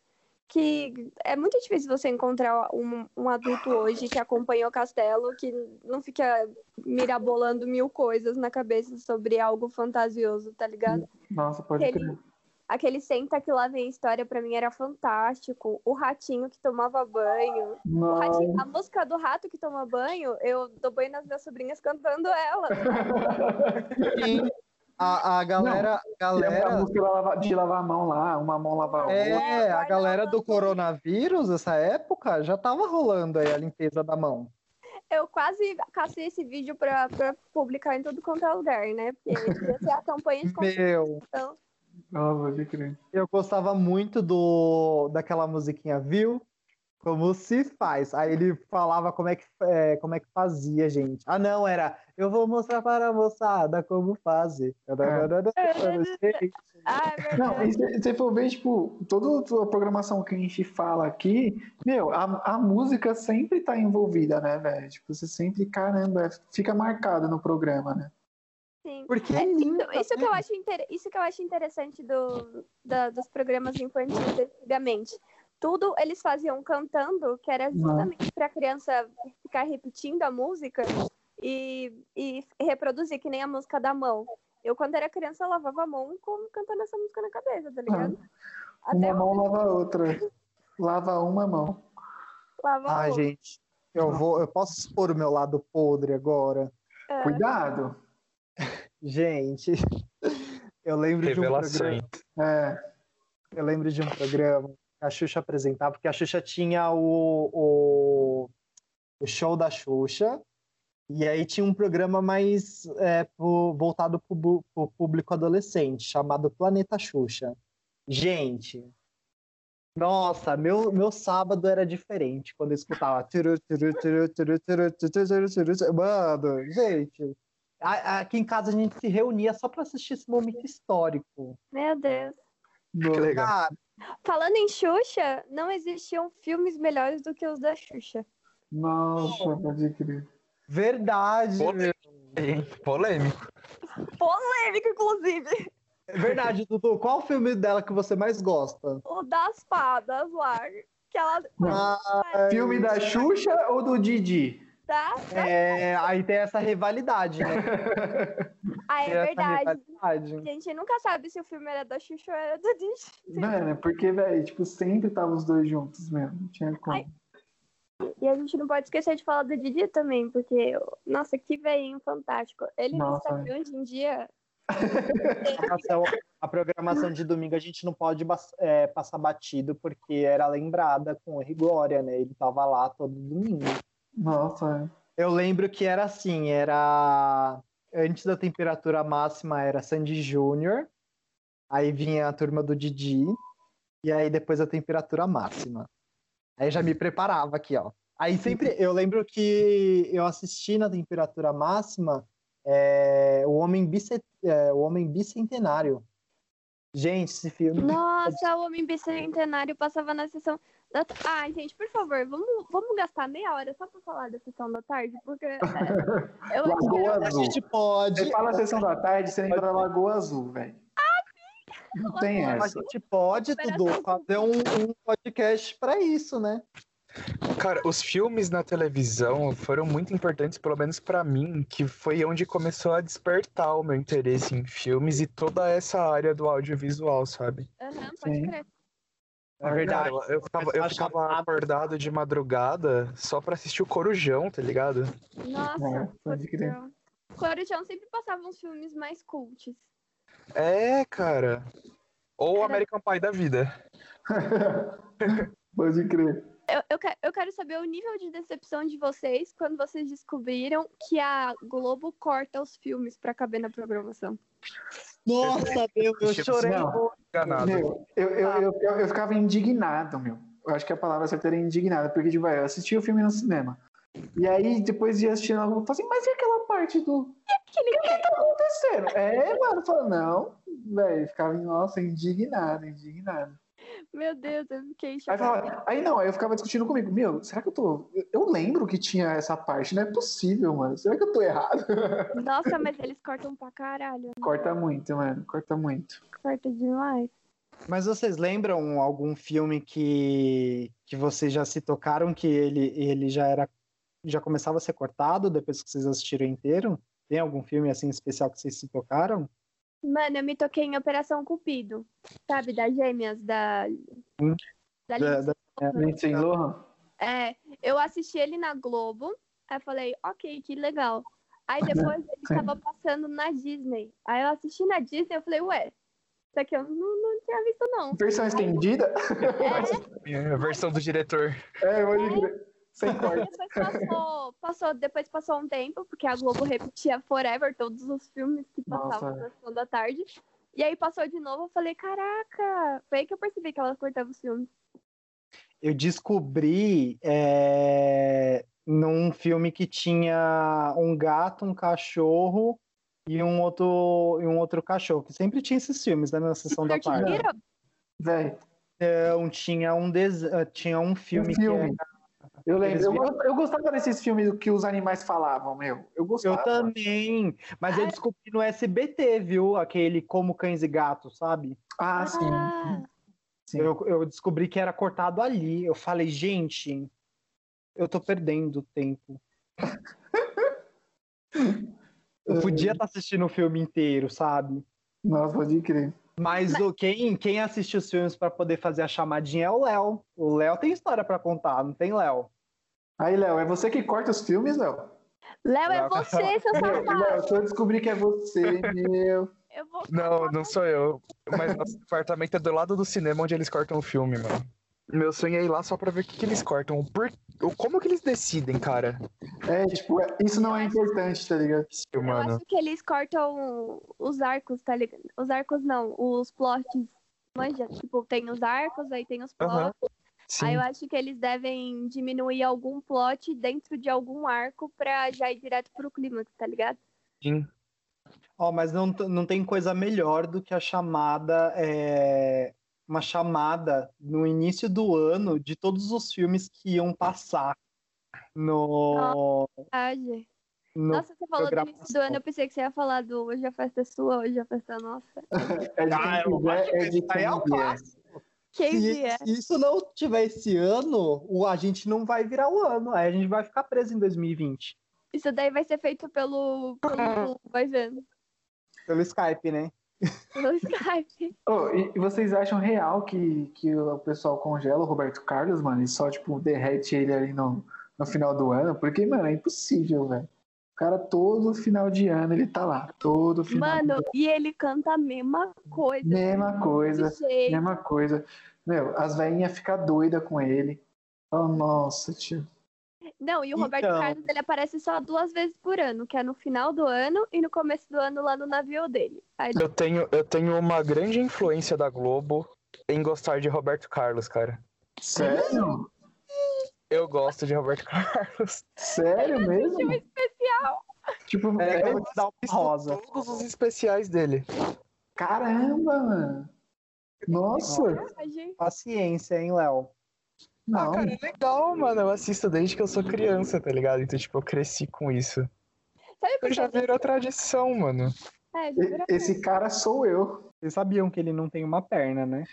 que é muito difícil você encontrar um, um adulto hoje que acompanhou o Castelo, que não fica mirabolando mil coisas na cabeça sobre algo fantasioso, tá ligado? Nossa, pode Aquele, crer. aquele Senta que lá vem história pra mim era fantástico. O ratinho que tomava banho. Ratinho- a música do rato que toma banho, eu dou banho nas minhas sobrinhas cantando ela. Sim. A, a galera, a Lembra a galera, música lava- de lavar a mão lá, uma mão lavar a outra. é, a galera do coronavírus, essa época, já tava rolando aí a limpeza da mão. Eu quase cacei esse vídeo pra, pra publicar em tudo quanto é lugar, né? Porque devia ser a campanha de Meu, conscientização. Nossa, crer. eu gostava muito do daquela musiquinha, viu? Como se faz. Aí ele falava como é que, é, como é que fazia, gente. Ah, não, era eu vou mostrar para a moçada como fazer. É Não, se você for ver, tipo, toda a programação que a gente fala aqui, meu, a, a música sempre tá envolvida, né, velho? Tipo, você sempre, caramba, fica marcado no programa, né? Sim. Porque É, é lindo. Isso, isso que eu acho inter- isso que eu acho interessante do, da- dos programas infantis antigamente. Tudo eles faziam cantando, que era justamente para a criança ficar repetindo a música e, e reproduzir, que nem a música da mão. Eu, quando era criança, eu lavava a mão com, cantando essa música na cabeça, tá ligado? Até Uma mão lava a outra. Lava uma mão. lava a Ai, mão. gente, eu vou, eu posso expor o meu lado podre agora. É. Cuidado. Gente, eu lembro de um programa. É. Eu lembro de um programa a Xuxa apresentava, porque a Xuxa tinha o, o, o show da Xuxa, e aí tinha um programa mais é, pro, voltado para o público adolescente, chamado Planeta Xuxa. Gente, nossa, meu, meu sábado era diferente quando eu escutava. Mano, gente, aqui em casa a gente se reunia só para assistir esse momento histórico. Meu Deus. Que legal. Cara, Falando em Xuxa, não existiam filmes melhores do que os da Xuxa. Nossa, pode crer. verdade. Polêmico, hein? Polêmico. Polêmico, inclusive. É verdade, Dudu. Qual o filme dela que você mais gosta? O das fadas lá. Que ela Ah, Filme da Xuxa ou do Didi? tá. é, aí tem essa rivalidade, né? Ah, é verdade. A gente nunca sabe se o filme era da Xuxa ou era do Disney. Mano, porque, velho, tipo, sempre estavam os dois juntos mesmo. Não tinha como. Ai. E a gente não pode esquecer de falar do Didi também, porque, nossa, que velhinho fantástico. Ele não Nossa. sabe hoje em dia. a programação de domingo a gente não pode é, passar batido porque era lembrada com e glória, né? Ele tava lá todo domingo. Nossa, Eu lembro que era assim, era antes da temperatura máxima era Sandy Júnior, aí vinha a turma do Didi e aí depois a temperatura máxima. Aí já me preparava aqui, ó. Aí sempre eu lembro que eu assisti na temperatura máxima é, o homem bicet, é, o homem bicentenário. Gente, esse filme Nossa, o Homem Bicentenário passava na sessão Ai, gente, por favor, vamos, vamos gastar meia hora só pra falar da sessão da tarde, porque é, eu acho que Lagoa era a Azul. gente pode, Você fala a sessão da tarde, você lembra da Lagoa Azul, velho. Não tem a essa. gente pode, Dudu, fazer um, um podcast para isso, né? Cara, os filmes na televisão foram muito importantes, pelo menos pra mim, que foi onde começou a despertar o meu interesse em filmes e toda essa área do audiovisual, sabe? Aham, pode Sim. crer. É verdade. Cara, eu, eu ficava, eu ficava acordado de madrugada só pra assistir o Corujão, tá ligado? Nossa, É, pode crer. Corujão. Corujão sempre passava uns filmes mais cults. É, cara. Ou o Era- American Pie da vida. Pode crer. Eu, eu, que- eu quero saber o nível de decepção de vocês quando vocês descobriram que a Globo corta os filmes pra caber na programação. Nossa, meu, eu Tipo, chorei. não. Meu, eu, eu, eu, eu, eu ficava indignado, meu. Eu acho que a palavra certa era indignado, porque, tipo, eu assisti o filme no cinema. E aí, depois de assistir, eu falei assim, mas e aquela parte do. O que tá acontecendo? É, mano, eu falei, não, velho, ficava, nossa, indignado, indignado. Meu Deus, eu fiquei Aí, chocada. falava- aí não, aí eu ficava discutindo comigo, meu, será que eu tô. eu- lembro que tinha essa parte, não é possível, mano. Será que eu tô errado? Nossa, mas eles cortam pra caralho. corta muito, mano, corta muito. Corta demais. Mas vocês lembram algum filme que, que vocês já se tocaram que ele, ele já era já começava a ser cortado depois que vocês assistiram inteiro? Tem algum filme assim especial que vocês se tocaram? Mano, eu me toquei em Operação Cupido. Sabe, das gêmeas, da. Hum. Da Da- Lindsay da- Lohan. Lohan? É, eu assisti ele na Globo, aí eu falei, ok, que legal. Aí depois ele Sim. tava passando na Disney. Aí eu assisti na Disney, eu falei, ué, isso aqui eu não, não tinha visto, não. Versão estendida? É, a versão do diretor. É, pode crer. Sem corte. depois passou, passou, depois passou um tempo, porque a Globo repetia forever todos os filmes que passavam Nossa. na sessão da tarde. E aí passou de novo, eu falei, caraca, foi aí que eu percebi que ela cortava os filmes. Eu descobri é, num filme que tinha um gato, um cachorro e um outro, e um outro cachorro, que sempre tinha esses filmes né, na sessão da tarde. Véi, Então, tinha um, des... tinha um filme, filme. que eu lembro. Eu, eu gostava desses filmes que os animais falavam, meu. Eu Eu gostava. também, mas eu Ah. descobri no SBT, viu? Aquele Como Cães e Gatos, sabe? Ah, sim. Ah, sim. Eu, eu descobri que era cortado ali. Eu falei, gente, eu tô perdendo tempo. Eu podia estar assistindo o filme inteiro, sabe? Nossa, pode crer. Mas o, quem, quem assiste os filmes para poder fazer a chamadinha é o Léo. O Léo tem história para contar, não tem, Léo? Aí, Léo, é você que corta os filmes, Léo? Léo, é você, seu safado. Léo, se eu descobrir que é você, meu. Eu Eu vou Não, não sou eu. Mas nosso apartamento é do lado do cinema onde eles cortam o filme, mano. Meu sonho é ir lá só pra ver o que, que eles cortam. Por... Como que eles decidem, cara? É, tipo, é- isso não é importante, tá ligado? Eu Mano. acho que eles cortam os arcos, tá ligado? Os arcos não, os plots. Manja, tipo, tem os arcos, aí tem os plots. Aham. Aí Sim. eu acho que eles devem diminuir algum plot dentro de algum arco pra já ir direto pro clímax, tá ligado? sim. Ó, mas não, não tem coisa melhor do que a chamada, é, uma chamada no início do ano de todos os filmes que iam passar no, Verdade. no Nossa, você falou do início do ano, eu pensei que você ia falar do Hoje a Festa é Sua, Hoje a Festa é Nossa. É de Ah, acho quiser, que é de esse aí é o clássico. Quem Se, vier? se isso não tiver esse ano, o, a gente não vai virar o ano. Aí a gente vai ficar preso em 2020. Isso daí vai ser feito pelo. pelo vai vendo. Pelo Skype, né? Pelo Skype. Ô, e, e vocês acham real que, que o pessoal congela o Roberto Carlos, mano, e só, tipo, derrete ele ali no, no final do ano? Porque, mano, é impossível, velho. O cara, todo final de ano, ele tá lá. Todo final. Mano, e ele canta a mesma coisa. Mesma coisa. jeito. Mesma coisa. Meu, as velhinhas ficam doidas com ele. Oh, nossa, tio. Não, e o Roberto Então. Carlos ele aparece só duas vezes por ano, que é no final do ano e no começo do ano lá no navio dele. Aí, Eu tenho, eu tenho uma grande influência da Globo em gostar de Roberto Carlos, cara. Sério? Eu gosto de Roberto Carlos. Sério mesmo? um especial. Tipo, É, é, eu vou te dar uma rosa. Todos os especiais dele. caramba, mano. Nossa. Paciência, hein, Léo? Ah, Não. cara, é legal, mano. Eu assisto desde que eu sou criança, tá ligado? Então, tipo, eu cresci com isso. Sabe por Eu já virou tradição, mano. É, já virou Esse cara sou eu. Vocês sabiam que ele não tem uma perna, né?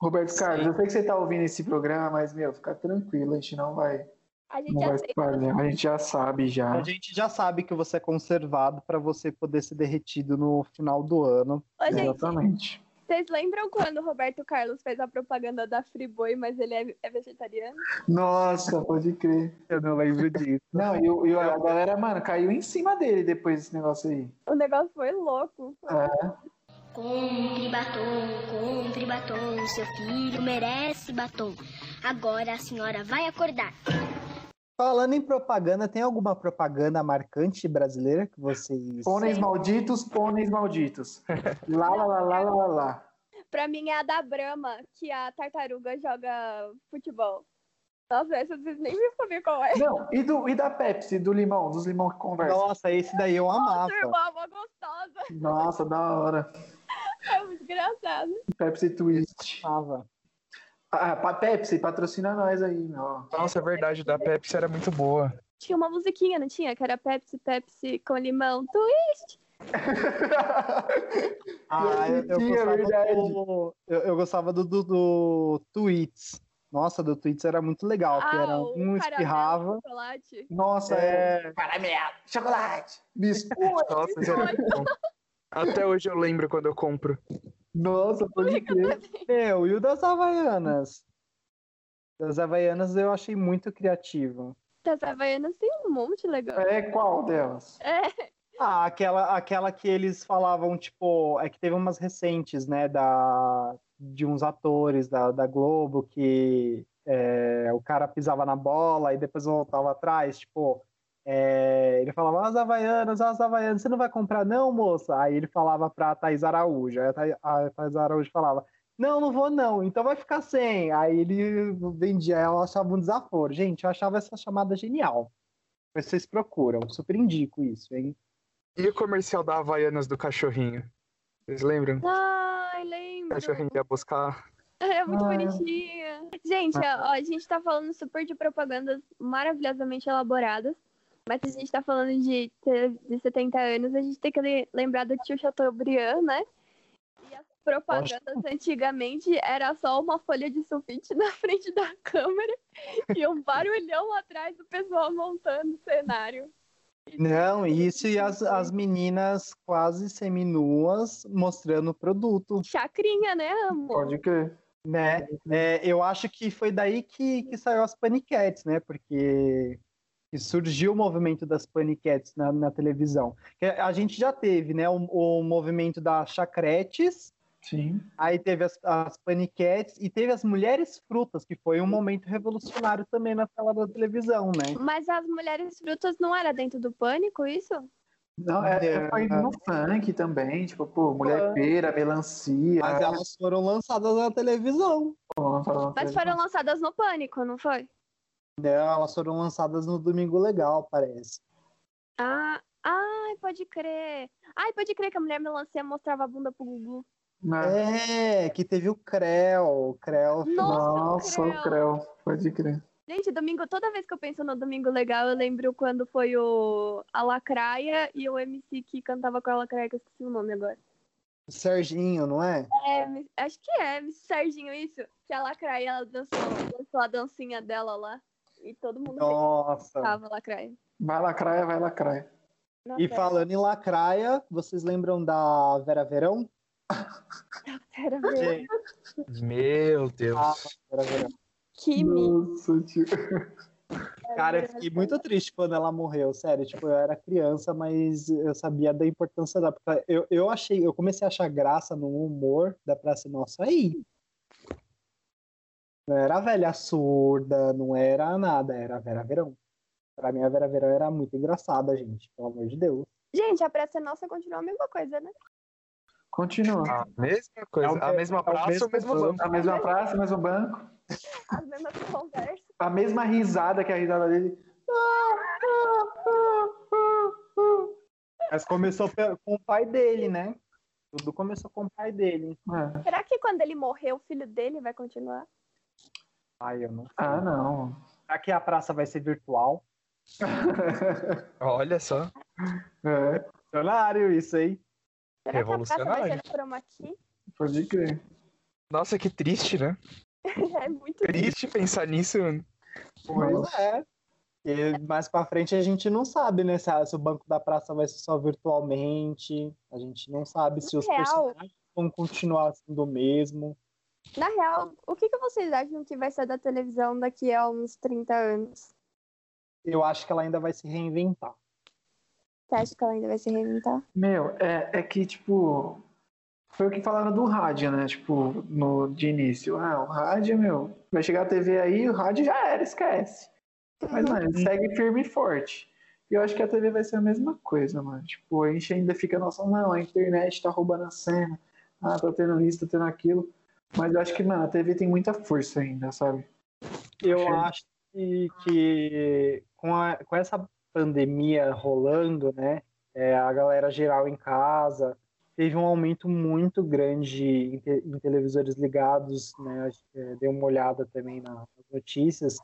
Roberto Carlos, eu sei que você tá ouvindo esse programa, mas, meu, fica tranquilo, a gente não vai, A gente não vai espalhar. A gente já sabe já. A gente já sabe que você é conservado para você poder ser derretido no final do ano. Ô, gente, Exatamente. vocês lembram quando o Roberto Carlos fez a propaganda da Friboi, mas ele é, é vegetariano? Nossa, pode crer. Eu não lembro disso. Não, e, o- e a galera, mano, caiu em cima dele depois desse negócio aí. O negócio foi louco. Compre batom, compre batom, seu filho merece batom. Agora a senhora vai acordar. Falando em propaganda, tem alguma propaganda marcante brasileira que vocês. Pôneis malditos, pôneis malditos. Lá, lá, lá, lá, lá, lá. Pra mim é a da Brahma, que a tartaruga joga futebol. Nossa, essa vocês nem me sabem qual é. Não, e, do, e da Pepsi, do limão, dos limão que conversam. Nossa, esse daí eu amava. Nossa, irmã, mó gostosa. Nossa, da hora. É muito engraçado. Pepsi Twist. amava. Ah, pa- Pepsi, patrocina nós aí, meu. Nossa, é verdade, da Pepsi era muito boa. Tinha uma musiquinha, não tinha? Que era Pepsi, Pepsi com limão. Twist. Ah, eu, eu Sim, é gostava do, eu, eu gostava do, do, do Tweets. Nossa, do Tweets era muito legal, que era Ah, um espirrava. chocolate. Nossa, é. Caramelo, chocolate, biscoito. Nossa, isso era muito bom. Até hoje eu lembro quando eu compro. Nossa, pode crer. Meu, e o das Havaianas? Das Havaianas eu achei muito criativo. Das Havaianas tem um monte legal. É qual delas? É, Ah, aquela, aquela que eles falavam, tipo, é que teve umas recentes, né, da, de uns atores da, da Globo que é, o cara pisava na bola e depois voltava atrás, tipo, é, ele falava, as Havaianas, as Havaianas, você não vai comprar não, moça? Aí ele falava pra Thaís Araújo, aí a Thaís Araújo falava, não, não vou não, então vai ficar sem. Aí ele vendia, ela achava um desaforo. Gente, eu achava essa chamada genial. Vocês procuram, super indico isso, hein? E o comercial da Havaianas do cachorrinho? Vocês lembram? ai, O lembro. cachorrinho ia buscar. É muito Ah. bonitinha. Gente, ó, a gente tá falando super de propagandas maravilhosamente elaboradas. Mas se a gente tá falando de, de 70 anos, a gente tem que le- lembrar do tio Chateaubriand, né? E as propagandas antigamente era só uma folha de sulfite na frente da câmera e um barulhão atrás do pessoal montando o cenário. Não, isso e as, as meninas quase seminuas mostrando o produto, Chacrinha, né, amor? Pode crer. né? É, eu acho que foi daí que, que saiu as paniquetes, né? Porque que surgiu o movimento das paniquetes na, na televisão. Que a gente já teve, né, o, o movimento das chacretes, Sim. aí teve as, as paniquetes e teve as mulheres frutas, que foi um momento revolucionário também na tela da televisão, né? Mas as mulheres frutas não era dentro do pânico, isso? Não, é, É, foi no funk também, tipo, pô, mulher feira, melancia. Mas elas foram lançadas na televisão. Mas foram lançadas no pânico, não foi? Né? Elas foram lançadas no Domingo Legal, parece. Ah, ai, pode crer. Ai, pode crer que a mulher melancia mostrava a bunda pro Gugu. né? É, que teve o Creu. O Creu Nossa, Nossa, Creu. o Creu, pode crer. Gente, domingo, toda vez que eu penso no Domingo Legal, eu lembro quando foi o a Lacraia e o MC que cantava com a Lacraia, que eu esqueci o nome agora. Serginho, não é? É, acho que é, Serginho, isso. Que a Lacraia, ela dançou, dançou a dancinha dela lá. E todo mundo Nossa. tava Lacraia. Vai lacraia, vai lacraia. Nossa, E falando em lacraia, vocês lembram da Vera Verão? Era ver. Gente, Meu Deus. ah, Vera Verão. Que me. Nossa, tio. Cara, eu fiquei muito triste quando ela morreu, sério. Tipo, eu era criança, mas eu sabia da importância dela. Porque eu, eu achei, eu comecei a achar graça no humor da Praça Nossa aí. Não era a velha surda, não era nada, era a Vera Verão. Pra mim, a Vera Verão era muito engraçada, gente, pelo amor de Deus. Gente, a Praça Nossa continua a mesma coisa, né? Continua. A mesma coisa. É o a me- mesma é o praça, mesmo o mesmo banco. banco. A mesma praça, o mesmo banco. As mesmas conversas. A mesma risada que a risada dele. Mas começou com o pai dele, né? Tudo começou com o pai dele. É. Será que quando ele morrer, o filho dele vai continuar? Ai, eu não sei. Ah, não. Será que a praça vai ser virtual? Olha só. É, Revolucionário isso aí. Será que a praça vai Revolucionário. ser pode crer. Nossa, que triste, né? É muito Triste pensar nisso. Pois é. E mais pra frente a gente não sabe, né? Se, a- se o banco da praça vai ser só virtualmente. A gente não sabe se os Real. personagens vão continuar sendo o mesmo. Na real, o que, que vocês acham que vai ser da televisão daqui a uns 30 anos? Eu acho que ela ainda vai se reinventar. Você acha que ela ainda vai se reinventar? Meu, é, é que, tipo, foi o que falaram do rádio, né? Tipo, no, de início. Ah, o rádio, meu, vai chegar a TV aí, o rádio já era, esquece. Mas, mano, ele segue firme e forte. E eu acho que a TV vai ser a mesma coisa, mano. Tipo, a gente ainda fica, nossa, não, a internet tá roubando a cena. Ah, tá tendo isso, tá tendo aquilo. Mas eu acho que, mano, a TV tem muita força ainda, sabe? Eu Chega. acho que, que com, a- com essa pandemia rolando, né? é, a galera geral em casa teve um aumento muito grande em, te- em televisores ligados, né? é, dei uma olhada também na- nas notícias.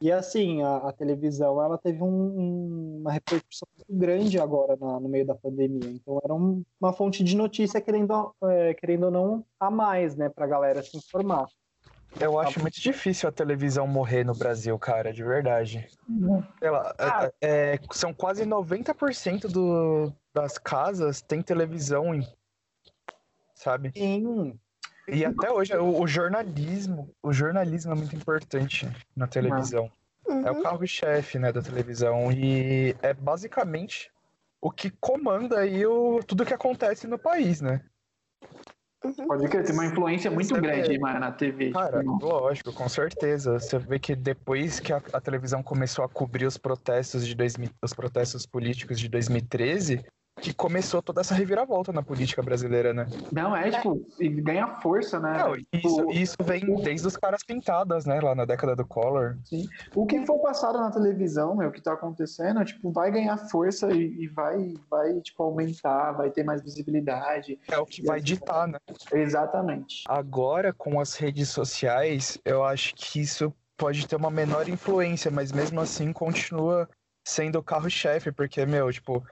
E assim, a, a televisão ela teve um- um- uma repercussão muito grande agora na- no meio da pandemia. Então era um- uma fonte de notícia querendo, é, querendo ou não a mais, né, para a galera se informar. Eu acho muito difícil a televisão morrer no Brasil, cara, de verdade. Sei lá, Ah. é- é, são quase 90% do, das casas tem televisão, em- sabe? Sim, E até hoje o, o jornalismo, o jornalismo é muito importante na televisão. É o Uhum. carro-chefe, né, da televisão e é basicamente o que comanda aí o, tudo que acontece no país, né? Pode crer, tem uma influência muito Você grande, vê. na TV. Cara, tipo, lógico, com certeza. Você vê que depois que a, a televisão começou a cobrir os protestos de 2000, os protestos políticos de 2013, que começou toda essa reviravolta na política brasileira, né? não, é, tipo, e ganha força, né? Não, isso, isso vem desde os caras pintadas, né, lá na década do Collor. O que for passado na televisão, meu, o que tá acontecendo, tipo, vai ganhar força e, e vai, vai, tipo, aumentar, vai ter mais visibilidade. É o que vai ditar, né? Exatamente. Agora, com as redes sociais, eu acho que isso pode ter uma menor influência, mas mesmo assim continua sendo o carro-chefe, porque, meu, tipo,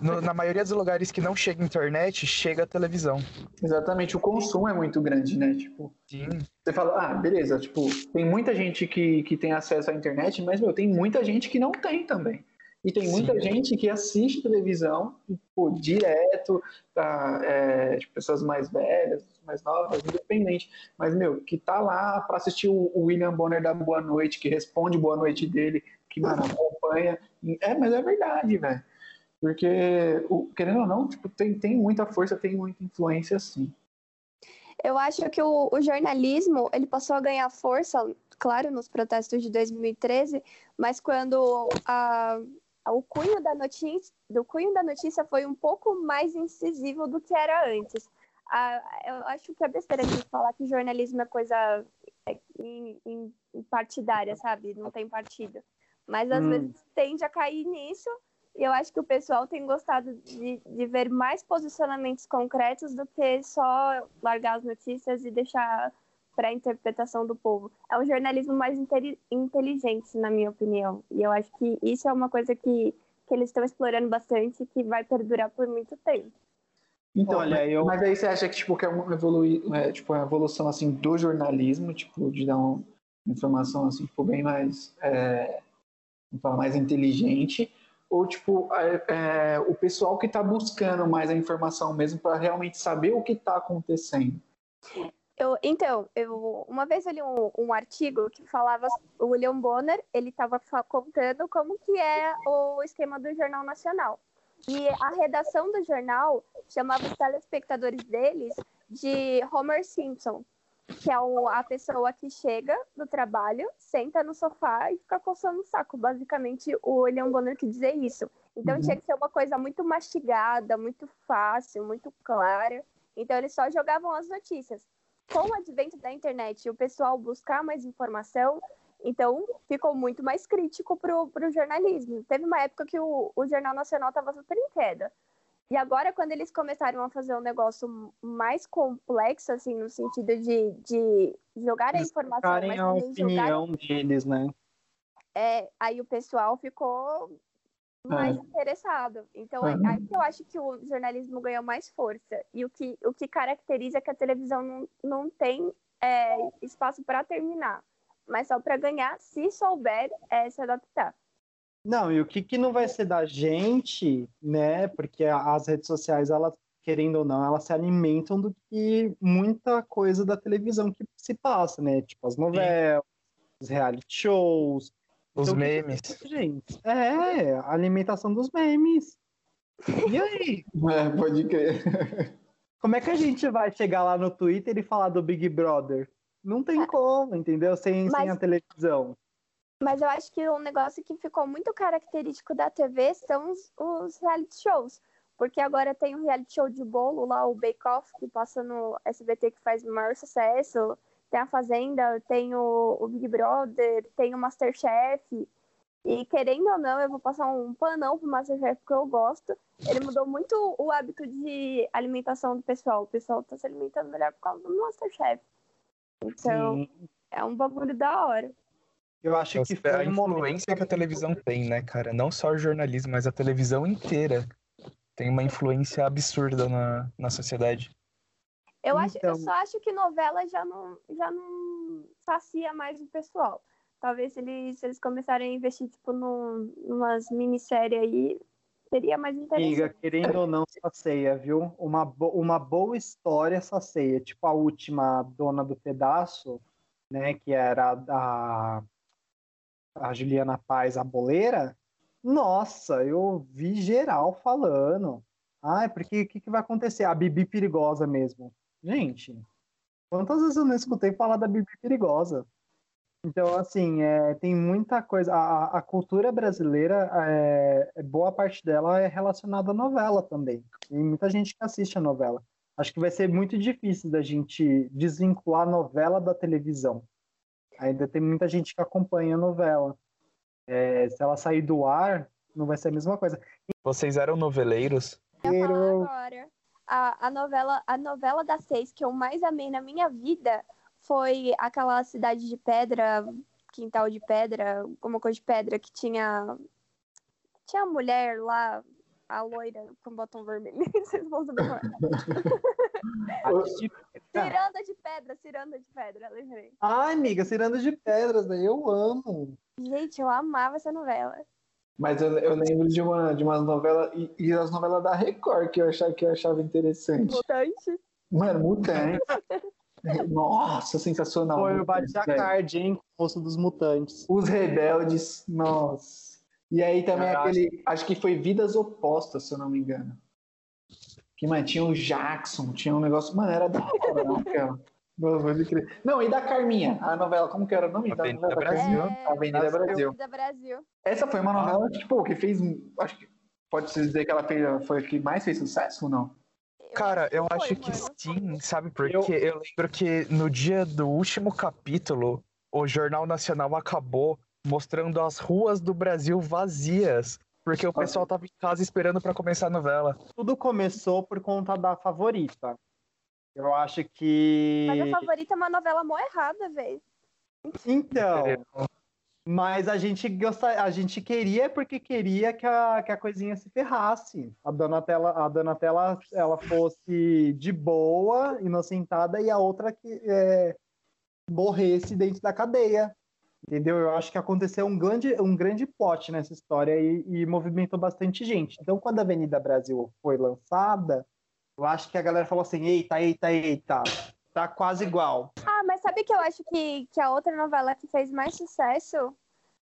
no- na maioria dos lugares que não chega internet, chega a televisão. Exatamente. O consumo é muito grande, né? Tipo, Sim. você fala, ah, beleza, tipo, tem muita gente que, que tem acesso à internet, mas, meu, tem muita gente que não tem também. E tem muita Sim. gente que assiste televisão, pô, direto, tá, é, tipo, pessoas mais velhas, mais novas, independente. Mas, meu, que tá lá pra assistir o, o William Bonner da Boa Noite, que responde boa noite dele que mano, acompanha. É, mas é verdade, velho. Porque, querendo ou não, tipo, tem, tem muita força, tem muita influência, sim. Eu acho que o, o, jornalismo ele passou a ganhar força, claro, nos protestos de 2013, mas quando a, a, o cunho da notícia, do cunho da notícia foi um pouco mais incisivo do que era antes. A, eu acho que é besteira de falar que jornalismo é coisa é, partidária, sabe? Não tem partido. Mas às hum. vezes tende a cair nisso eu acho que o pessoal tem gostado de, de ver mais posicionamentos concretos do que só largar as notícias e deixar para a interpretação do povo. É um jornalismo mais inteligente, na minha opinião. E eu acho que isso é uma coisa que, que eles estão explorando bastante e que vai perdurar por muito tempo. Então, olha, eu... mas aí você acha que tipo que é uma, evolui, é, tipo, uma evolução assim do jornalismo, tipo de dar uma informação assim tipo, bem mais é, mais inteligente, ou tipo é, é, o pessoal que está buscando mais a informação mesmo para realmente saber o que está acontecendo? Eu, então, eu, uma vez eu li um, um artigo que falava, o William Bonner, ele estava contando como que é o esquema do Jornal Nacional. E a redação do jornal chamava os telespectadores deles de Homer Simpson, que é a pessoa que chega do trabalho, senta no sofá e fica coçando o saco. Basicamente, o William Bonner que dizer isso. Então uhum. tinha que ser uma coisa muito mastigada, muito fácil, muito clara. Então eles só jogavam as notícias. Com o advento da internet e o pessoal buscar mais informação, então ficou muito mais crítico para o jornalismo. Teve uma época que o, o Jornal Nacional estava super em queda. E agora, quando eles começaram a fazer um negócio mais complexo, assim, no sentido de, de jogar a informação, mas a opinião jogar... deles, né? É, aí o pessoal ficou mais é. interessado. Então, é. aí que eu acho que o jornalismo ganhou mais força. E o que, o que caracteriza é que a televisão não, não tem é, espaço para terminar, mas só para ganhar, se souber é, se adaptar. Não, e o que, que não vai ser da gente, né? Porque as redes sociais, elas, querendo ou não, elas se alimentam do que muita coisa da televisão que se passa, né? Tipo as novelas, os reality shows. Os então, memes. Que, gente, é, a alimentação dos memes. E aí? É, pode crer. Como é que a gente vai chegar lá no Twitter e falar do Big Brother? Não tem como, entendeu? Sem, Mas... sem a televisão. Mas eu acho que um negócio que ficou muito característico da TV são os, os reality shows. Porque agora tem o reality show de bolo lá, o Bake Off, que passa no SBT, que faz maior sucesso. Tem a Fazenda, tem o, o Big Brother, tem o Masterchef. E querendo ou não, eu vou passar um panão pro Masterchef porque eu gosto. Ele mudou muito o hábito de alimentação do pessoal. O pessoal tá se alimentando melhor por causa do Masterchef. Então, Sim. é um bagulho da hora. Eu acho que foi a influência que a televisão tem, né, cara? Não só o jornalismo, mas a televisão inteira tem uma influência absurda na, na sociedade. Eu, acho, então... eu só acho que novela já não, já não sacia mais o pessoal. Talvez se eles, se eles começarem a investir, tipo, num, numas minisséries aí, seria mais interessante. Amiga, querendo ou não, sacia, viu? Uma, bo uma boa história sacia. Tipo a última Dona do Pedaço, né, que era a a Juliana Paz, a boleira, nossa, eu vi geral falando. Ai, porque o que, que vai acontecer? A Bibi perigosa mesmo. Gente, quantas vezes eu não escutei falar da Bibi perigosa? Então, assim, é, tem muita coisa. A, a cultura brasileira, é, boa parte dela é relacionada à novela também. Tem muita gente que assiste a novela. Acho que vai ser muito difícil da gente desvincular a novela da televisão ainda tem muita gente que acompanha a novela. É, se ela sair do ar, não vai ser a mesma coisa. Vocês eram noveleiros? Eu agora. A, a, novela, a novela das seis que eu mais amei na minha vida foi aquela Cidade de Pedra, Quintal de Pedra, alguma coisa de pedra, que tinha. Tinha a mulher lá, a loira com botão vermelho. Vocês vão saber Ciranda de pedra, ciranda de pedra, lembrei. Ai, amiga, ciranda de pedras, né? Eu amo. Gente, eu amava essa novela. Mas eu, eu lembro de uma, de uma novela, e, e as novelas da Record que eu achava, que eu achava interessante. Mutante. Mano, Mutante. Nossa, sensacional. Foi o. Card, hein? Moço dos Mutantes. Os Rebeldes, nossa. E aí também Eu aquele, acho que foi Vidas Opostas, se eu não me engano. Que, mano, tinha o Jackson, tinha um negócio, mano, era da hora, né, aquela. Não, crer. Não, e da Carminha, a novela, como que era o nome da Avenida novela? da Brasil. Carminha? Avenida Brasil. Da Brasil. Essa foi uma novela, tipo, que fez, acho que pode-se dizer que ela fez, foi a que mais fez sucesso ou não? Cara, eu Foi, acho que mano. sim, sabe? Porque Eu- eu... lembro que no dia do último capítulo, o Jornal Nacional acabou mostrando as ruas do Brasil vazias. Porque o pessoal tava em casa esperando pra começar a novela. Tudo começou por conta da favorita. Eu acho que. Mas a favorita é uma novela mó errada, velho. Então, mas a gente gosta, a gente queria porque queria que a, que a coisinha se ferrasse. A Donatella, a Donatella ela fosse de boa, inocentada, e a outra que é, morresse dentro da cadeia. Entendeu? Eu acho que aconteceu um grande, um grande plot nessa história e, e movimentou bastante gente. Então, quando a Avenida Brasil foi lançada, eu acho que a galera falou assim: eita, eita, eita, tá quase igual. Ah, mas sabe que eu acho que, que a outra novela que fez mais sucesso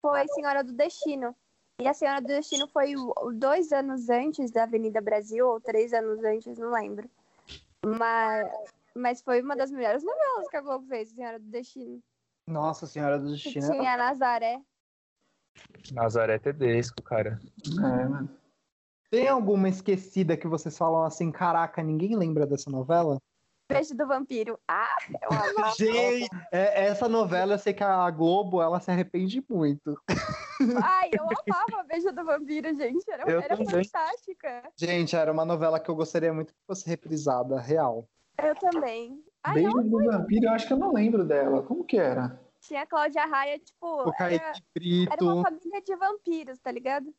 foi Senhora do Destino. E a Senhora do Destino foi dois anos antes da Avenida Brasil, ou três anos antes, não lembro. Mas, mas foi uma das melhores novelas que a Globo fez, Senhora do Destino. Nossa Senhora do Que Destino. tinha a Nazaré. Nazaré Tedesco, cara. É, mano. Tem alguma esquecida que vocês falam assim, caraca, ninguém lembra dessa novela? Beijo do Vampiro. Ah, eu amava. Gente, é- essa novela eu sei que a Globo ela se arrepende muito. Ai, eu amava Beijo do Vampiro, gente. Era, Eu era também. fantástica. Gente, era uma novela que eu gostaria muito que fosse reprisada, real. Eu também. Ai, Beijo não, do Vampiro, eu acho que eu não lembro dela. Como que era? tinha a Cláudia Raia, tipo, O era, Kaique era uma Brito. família de vampiros, tá ligado?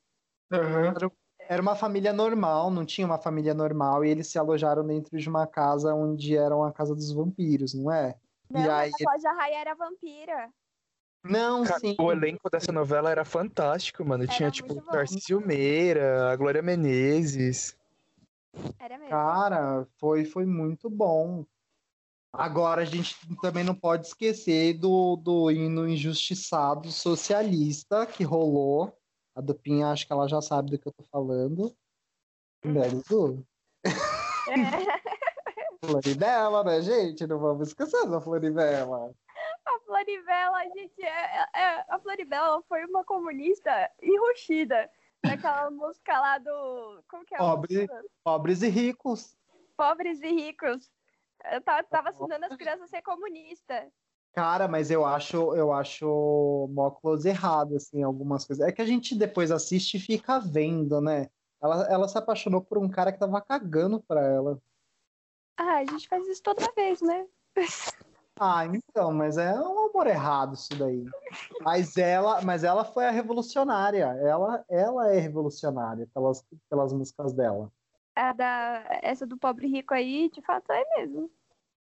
Era uma família normal, não tinha uma família normal, e eles se alojaram dentro de uma casa onde era a casa dos vampiros, não é? Não, e aí. mas a Cláudia Raia era vampira. Não, Cara, sim. o elenco dessa novela era fantástico, mano. Era Tinha, tipo. Tarcísio Meira, a Glória Menezes. Era mesmo. Cara, foi, foi muito bom. Agora, a gente também não pode esquecer do, do hino injustiçado socialista que rolou. A Dupinha, acho que ela já sabe do que eu tô falando. Dudu? É. Floribela, né, gente? Não vamos esquecer da Floribela. A Floribela, gente, é, é- a Floribela foi uma comunista enrustida. Naquela música lá do. Como que é? Pobre. Pobres e ricos. Pobres e ricos. Eu tava, tava ensinando as crianças a ser comunista. Cara, mas eu acho, eu acho mó close errado, assim, algumas coisas. É que a gente depois assiste e fica vendo, né? Ela, ela se apaixonou por um cara que tava cagando pra ela. Ah, a gente faz isso toda vez, né? Ah, então, mas é um amor errado isso daí. Mas ela, mas ela foi a revolucionária. Ela, ela é revolucionária pelas, pelas músicas dela. A da, essa do pobre rico aí, de fato, é mesmo.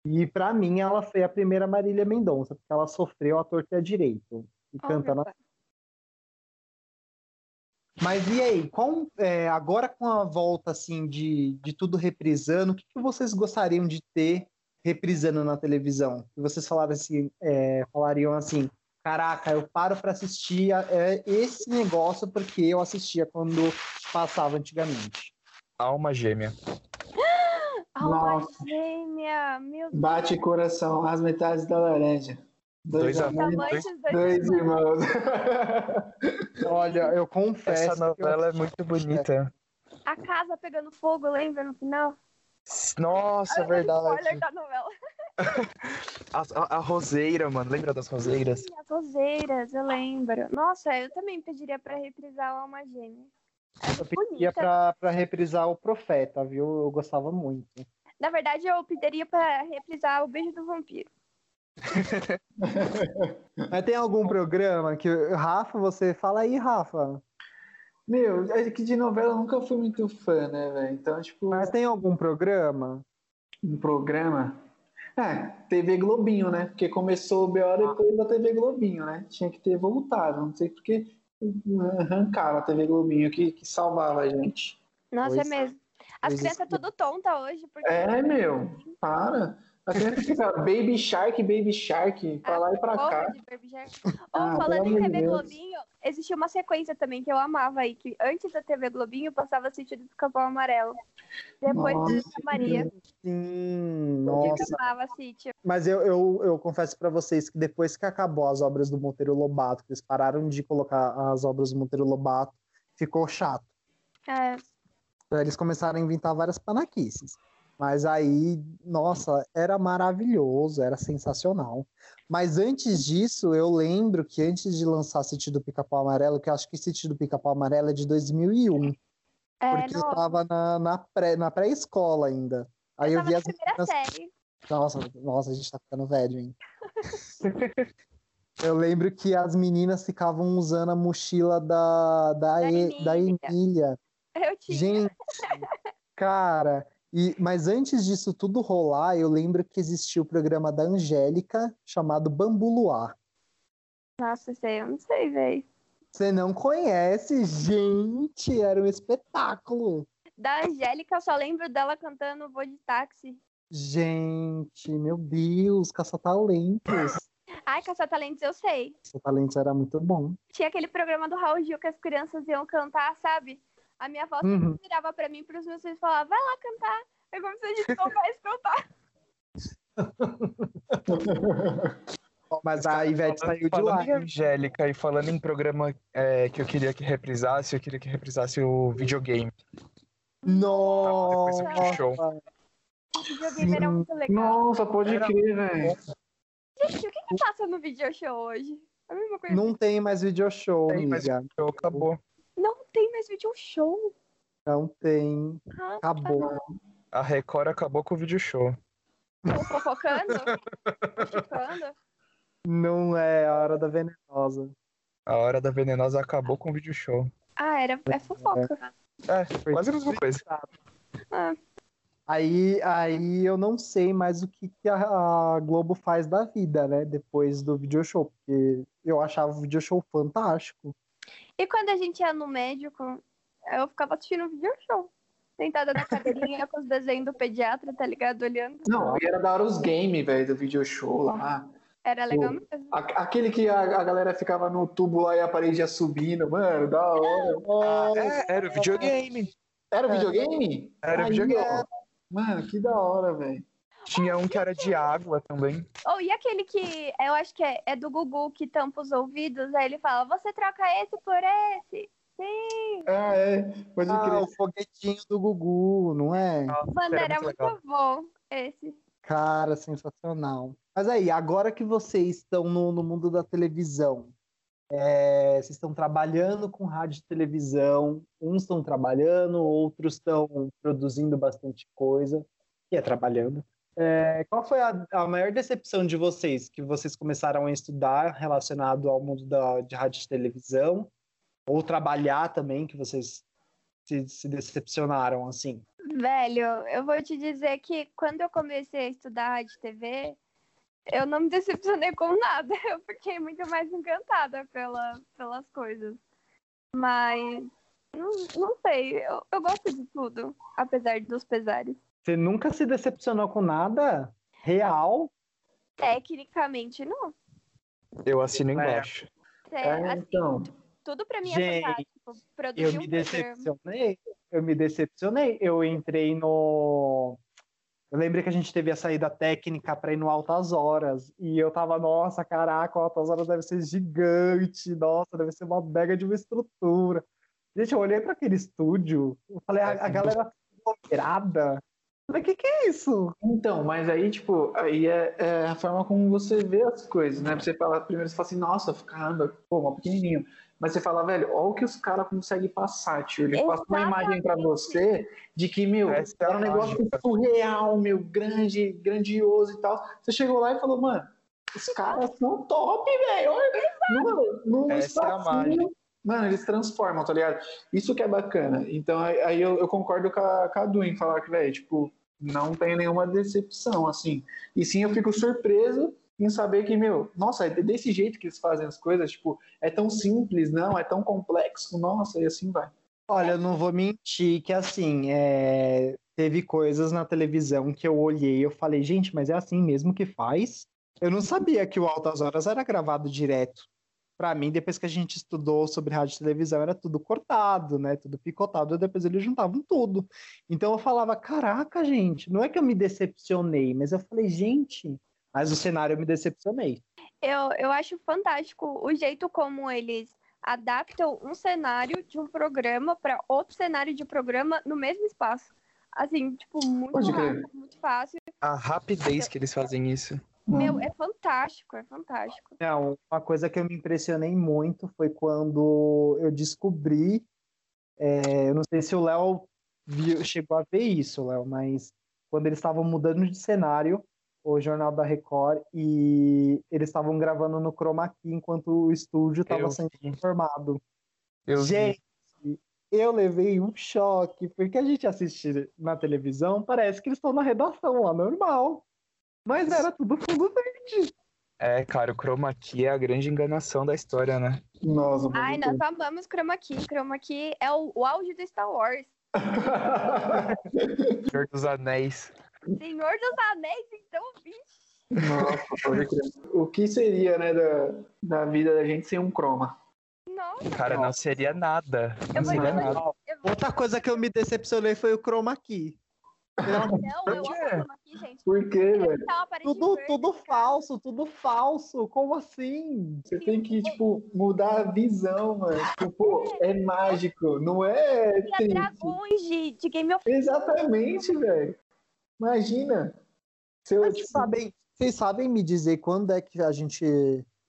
E pra mim ela foi a primeira Marília Mendonça, porque ela sofreu a torta a direito. E Oh, canta meu na... Mas e aí, qual, é, agora com a volta assim de, de tudo reprisando, o que, que vocês gostariam de ter reprisando na televisão? Que vocês falaram assim, é, falariam assim, caraca, eu paro para assistir a- é, esse negócio porque eu assistia quando passava antigamente. Alma gêmea. Alma Nossa. gêmea, meu Deus. Bate coração, as metades da laranja. Dois. Amantes dois dois irmãos. Olha, eu confesso. Essa que eu- novela é muito bonita. A casa pegando fogo, lembra no final? Nossa, é Olha o verdade. Spoiler da novela. A, a- a roseira, mano. Lembra das roseiras? Sim, As roseiras, eu lembro. Nossa, eu também pediria pra reprisar o Alma Gêmea. Eu pedia bonita. pra, pra reprisar o Profeta, viu? Eu gostava muito. Na verdade, eu pediria pra reprisar o Beijo do Vampiro. Mas tem algum programa que. Rafa, você fala aí, Rafa. Meu, é que de novela eu nunca fui muito fã, né, velho? Então, tipo, Mas tem algum programa? um programa. É, TV Globinho, né? Porque começou o BO depois da TV Globinho, né? Tinha que ter voltado. Não sei porque arrancaram a TV Globinho que, que salvava a gente. Nossa, Pois é mesmo. As crianças isso. tudo tonta hoje, porque É, meu, para. A criança fica Baby Shark, Baby Shark, pra lá e pra cá. Ah, falando em TV Deus. Globinho, existia uma sequência também que eu amava aí, que antes da TV Globinho passava sítio do Capão Amarelo. Depois Nossa, da Maria, Sim, eu nossa. amava sítio. Mas eu, eu, eu confesso pra vocês que depois que acabou as obras do Monteiro Lobato, que eles pararam de colocar as obras do Monteiro Lobato, ficou chato. É, Eles começaram a inventar várias panaquices. Mas aí, nossa, era maravilhoso, era sensacional. Mas antes disso, eu lembro que antes de lançar Sítio do Pica-Pau Amarelo, que eu acho que Sítio do Pica-Pau Amarelo é de 2001, é, porque eu no, tava na, na pré, na pré-escola ainda. Aí eu eu, vi as meninas... série. Nossa, nossa, a gente tá ficando velho, hein? Eu lembro que as meninas ficavam usando a mochila da, da, Da E- da Emília. Emília. Eu tinha. Gente, cara, e, mas antes disso tudo rolar, eu lembro que existia o programa da Angélica chamado Bambu Luar. Nossa, sei, eu não sei, velho. Você não conhece? Gente, era um espetáculo. Da Angélica, eu só lembro dela cantando Vou de Táxi. Gente, meu Deus, caça-talentos. Ai, Caça-Talentos, eu sei. Caça-talentos era muito bom. Tinha aquele programa do Raul Gil que as crianças iam cantar, sabe? A minha avó Uhum. sempre virava pra mim e pros meus filhos e falava, vai lá cantar. É como se a gente soubesse cantar. Mas a Ivete Falando- saiu de falando lá. em Angélica e falando em programa é, que eu queria que reprisasse, eu queria que reprisasse o videogame. Nossa! Do show. O videogame era muito legal. Nossa, pode Era crer, velho. Gente, o que que passa no video show hoje? A mesma coisa. Não tem mais video show, Tem, mas- amiga. Show acabou. Não tem mais video show. Não tem. Ah, Acabou. A Record acabou com o video show. Tô fofocando? Tô? Não é a hora da venenosa. A Hora da Venenosa acabou com o video show. Ah, era, é fofoca. É, quase a mesma coisa. Ah, Aí, aí eu não sei mais o que, que a, a Globo faz da vida, né? Depois do video show, porque eu achava o video show fantástico. E quando a gente ia no médico, eu ficava assistindo video show. Sentada na cadeirinha com os desenhos do pediatra, tá ligado? Olhando. Não, e era da hora os games, velho, do video show lá. Era legal Pô. mesmo. A- Aquele que a, a galera ficava no tubo lá e a parede ia subindo, mano, da hora. É, era o videogame. Era videogame? Era Aí, videogame. Mano, que da hora, velho. Tinha um que era de água também. Oh, e aquele que eu acho que é, é do Gugu que tampa os ouvidos, aí ele fala, você troca esse por esse? Sim, Ah, é. Pode Ah, crer. o foguetinho do Gugu, não é? mano, era era muito muito, bom esse. Cara, sensacional. Mas aí, agora que vocês estão no, no mundo da televisão, é, vocês estão trabalhando com rádio e televisão, uns estão trabalhando, outros estão produzindo bastante coisa, que é trabalhando. É, qual foi a, a maior decepção de vocês, que vocês começaram a estudar relacionado ao mundo da, de rádio e televisão, ou trabalhar também, que vocês se, se decepcionaram, assim? Velho, eu vou te dizer que quando eu comecei a estudar rádio e TV, eu não me decepcionei com nada. Eu fiquei muito mais encantada pela, pelas coisas. Mas, não, não sei, eu, eu gosto de tudo, apesar dos pesares. Você nunca se decepcionou com nada? Real? Tecnicamente, não. Eu assino É. embaixo. É, É, assim, então. tudo pra mim é Gente, fantástico. Produzir Eu um me decepcionei. Eu me decepcionei. Eu entrei no. Eu lembrei que a gente teve a saída técnica para ir no Altas Horas. E eu tava, nossa, caraca, o Altas Horas deve ser gigante. Nossa, deve ser uma mega de uma estrutura. Gente, eu olhei para aquele estúdio. Eu falei, a, a galera aglomerada. Falei, o que, que é isso? Então, mas aí, tipo, aí é, é a forma como você vê as coisas, né? Você fala, primeiro você fala assim, nossa, caramba, pô, mal pequenininho. Mas você fala, velho, olha o que os caras conseguem passar, tio. Ele passa uma imagem pra você de que, meu, Essa é era um negócio mágica. surreal, meu, grande, grandioso e tal. Você chegou lá e falou, mano, os caras são top, velho. Olha, Mano, no Essa é a espacinho, Mano, eles transformam, tá ligado? Isso que é bacana. Então, aí eu, eu concordo com a, com a Du em falar que, velho, tipo, não tem nenhuma decepção, assim. E sim, eu fico surpreso em saber que, meu, nossa, é desse jeito que eles fazem as coisas, tipo, é tão simples, não, é tão complexo, nossa, e assim vai. Olha, eu não vou mentir que assim, é, teve coisas na televisão que eu olhei e eu falei, gente, mas é assim mesmo que faz? Eu não sabia que o Altas Horas era gravado direto. Pra mim, depois que a gente estudou sobre rádio e televisão, era tudo cortado, né? Tudo picotado, e depois eles juntavam tudo. Então eu falava, caraca, gente, não é que eu me decepcionei, mas eu falei, gente, mas o cenário eu me decepcionei. Eu, eu acho fantástico o jeito como eles adaptam um cenário de um programa para outro cenário de programa no mesmo espaço. Assim, tipo, muito rápido, muito fácil. A rapidez que eles fazem isso. Meu, é fantástico, é fantástico. Não, uma coisa que eu me impressionei muito foi quando eu descobri. é, eu não sei se o Léo viu- chegou a ver isso, Léo, mas quando eles estavam mudando de cenário, o Jornal da Record, e eles estavam gravando no Chroma Key enquanto o estúdio estava sendo vi. formado. Eu vi. Gente, eu levei um choque, porque a gente assiste na televisão, parece que eles estão na redação lá, normal. Mas era tudo fundo verde. É, cara, o chroma key é a grande enganação da história, né? Nossa, Ai, nós amamos Chroma Key. Chroma Key é o, o auge do Star Wars. Senhor dos Anéis. Senhor dos Anéis, então, bicho. Nossa, pode crer. O que seria, né, da, da vida da gente sem um croma? Nossa, Cara, não seria nada. Não seria nada. Outra coisa que eu me decepcionei foi o Chroma Key. Não, eu Chroma Key, gente. Por quê, velho? Tá Tudo, tudo falso, tudo falso. Como assim? Você tem que, tipo, mudar a visão, mano. Tipo, pô, é mágico, não é Tinha triste. dragões de, de Game of Exatamente, velho. Imagina. Se eu, Mas tipo, Vocês sabem, vocês sabem me dizer quando é que a gente,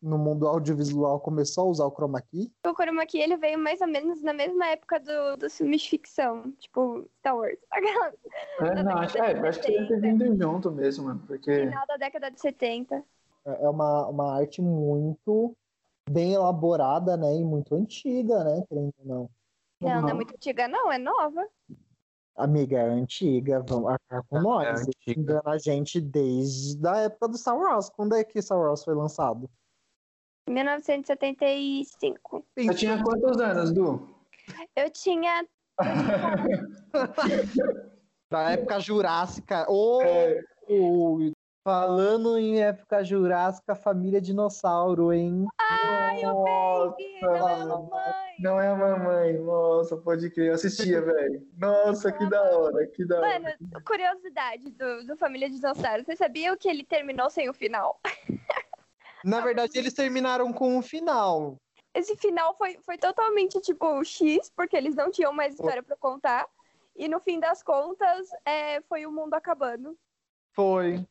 no mundo audiovisual, começou a usar o Chroma Key? O Chroma Key, ele veio mais ou menos na mesma época do, dos filmes de ficção, tipo Star Wars. É, não, acho, é, eu acho que deve ter vindo junto mesmo, mano. Porque. Final da década de 70. É é uma, uma arte muito bem elaborada, né? E muito antiga, né? Querendo ou não. Não, não é Uhum. muito antiga, não, é nova. Amiga, é antiga, vamos arcar com É nós. antiga. Engana a gente desde a época do Star Wars. Quando é que Star Wars foi lançado? 1975. Eu tinha quantos anos, Du? Eu tinha. Da época Jurássica. Ô, É, falando em época Jurássica, família dinossauro, hein? Ai, o Baby! Não é a mamãe! não é a mamãe. Nossa, pode crer. Eu assistia, velho. Nossa, que da hora, que da hora. Mano, curiosidade do, do Família Dinossauro. Vocês sabiam que ele terminou sem o final? Na verdade, eles terminaram com um final. Esse final foi, foi totalmente tipo X, porque eles não tinham mais história pra contar. E no fim das contas, é, foi o mundo acabando. Foi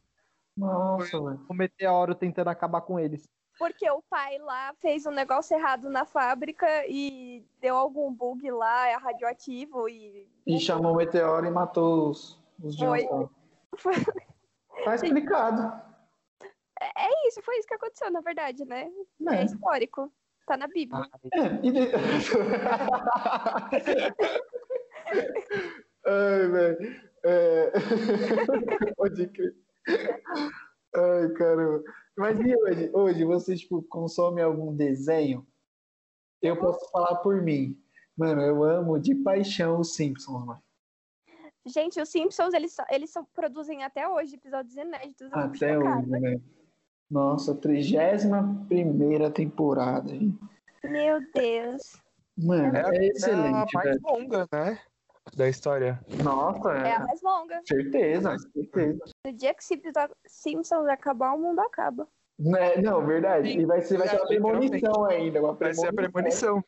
Nossa, mano. o meteoro tentando acabar com eles. Porque o pai lá fez um negócio errado na fábrica e deu algum bug lá, é radioativo e. E chamou o meteoro e matou os, os Foi. dinossauros. Foi- Tá explicado. Isso, foi isso que aconteceu, na verdade, né? É É. histórico. Tá na Bíblia. É, e. Ai, velho. É... Pode crer. Ai, caramba. Mas e hoje? Hoje você, tipo, consome algum desenho? Eu posso falar por mim. Mano, eu amo de paixão os Simpsons, mano. Gente, os Simpsons, eles, eles produzem até hoje episódios inéditos. Até hoje, né? Nossa, 31 primeira temporada, hein? Meu Deus. Mano, É a, é, é a excelente, mais velho. longa, né? Da história. Nossa, É é. a mais longa. Certeza, certeza. No dia que Simpsons- Simpsons acabar, o mundo acaba. É, não, verdade. E vai ser, vai ser uma premonição ainda. Uma Vai ser a premonição.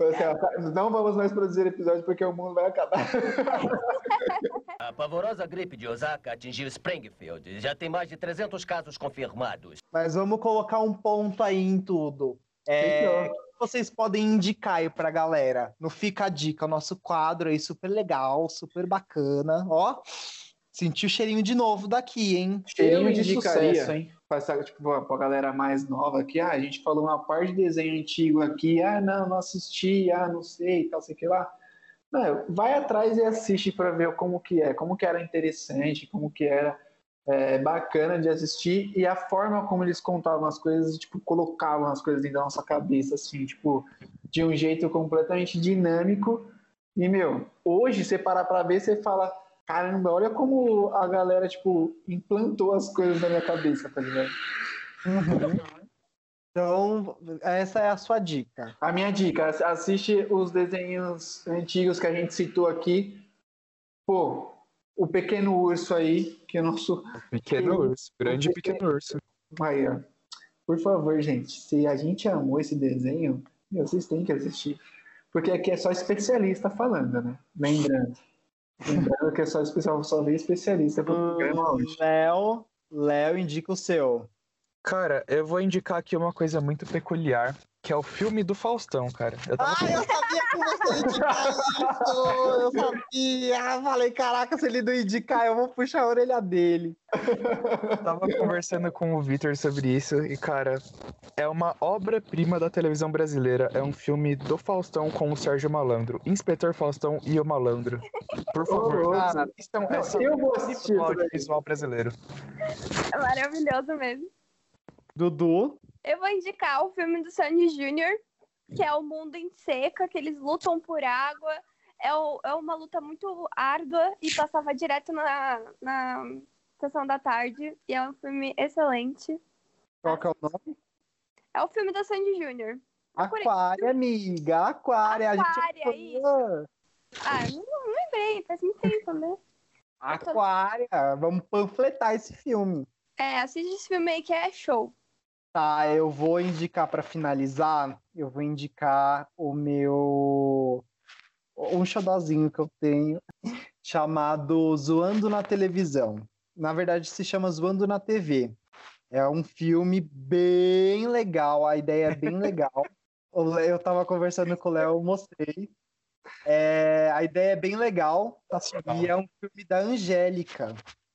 Assim, ó, Não vamos mais produzir episódios porque o mundo vai acabar. A pavorosa gripe de Osaka atingiu Springfield. Já tem mais de 300 casos confirmados. Mas vamos colocar um ponto aí em tudo. É, Fechou. o que vocês podem indicar aí pra galera? No Fica a Dica, o nosso quadro aí super legal, super bacana. Ó, senti o cheirinho de novo daqui, hein? Cheirinho Eu de indicaria. sucesso, hein? Pra, essa- tipo, pra galera mais nova aqui, ah, a gente falou uma parte de desenho antigo aqui, ah, não, não assisti, ah, não sei, tal, sei que lá. Não, vai atrás e assiste pra ver como que é, como que era interessante, como que era é, bacana de assistir e a forma como eles contavam as coisas, tipo, colocavam as coisas dentro da nossa cabeça, assim, tipo, de um jeito completamente dinâmico. E, meu, hoje você parar pra ver, você fala, Caramba, olha como a galera, tipo, implantou as coisas na minha cabeça, tá ligado? Então, essa é a sua dica. A minha dica, ass- assiste os desenhos antigos que a gente citou aqui. Pô, o Pequeno Urso aí, que é o nosso... Pequeno urso, grande pequeno urso. Aí, ó. Por favor, gente, se a gente amou esse desenho, meu, vocês têm que assistir. Porque aqui é só especialista falando, né? Lembrando. Lembrando que é só especial, só vem especialista pro programa hoje. Léo, Léo indica o seu. Cara, eu vou indicar aqui uma coisa muito peculiar, que é o filme do Faustão, cara. Eu tava, Ah, eu sabia que você ia indicar isso! Eu sabia! Falei, caraca, se ele não indicar, eu vou puxar a orelha dele. tava conversando com o Vitor sobre isso e, cara, é uma obra-prima da televisão brasileira. É um filme do Faustão com o Sérgio Malandro. Inspetor Faustão e o Malandro. Por favor, cara, assistam Não, essa eu vou assistir audiovisual brasileiro. É maravilhoso mesmo. Dudu, Eu vou indicar o filme do Sandy Jr., que é o Mundo em Seca, que eles lutam por água. É, o- é uma luta muito árdua e passava direto na, na sessão da tarde. E é um filme excelente. qual que é o nome? É o filme do Sandy Jr. Aquária, amiga, Aquária. a gente é Aquária, isso. Ah, não, não lembrei, faz muito tempo, né? Aquária, vamos panfletar esse filme. É, assiste esse filme aí que é show. Tá, eu vou indicar para finalizar, eu vou indicar o meu um xodózinho que eu tenho chamado Zoando na Televisão. Na verdade, se chama Zoando na TV. É um filme bem legal, a ideia é bem legal. Eu tava conversando com o Léo, eu mostrei. É, a ideia é bem legal e é um filme da Angélica.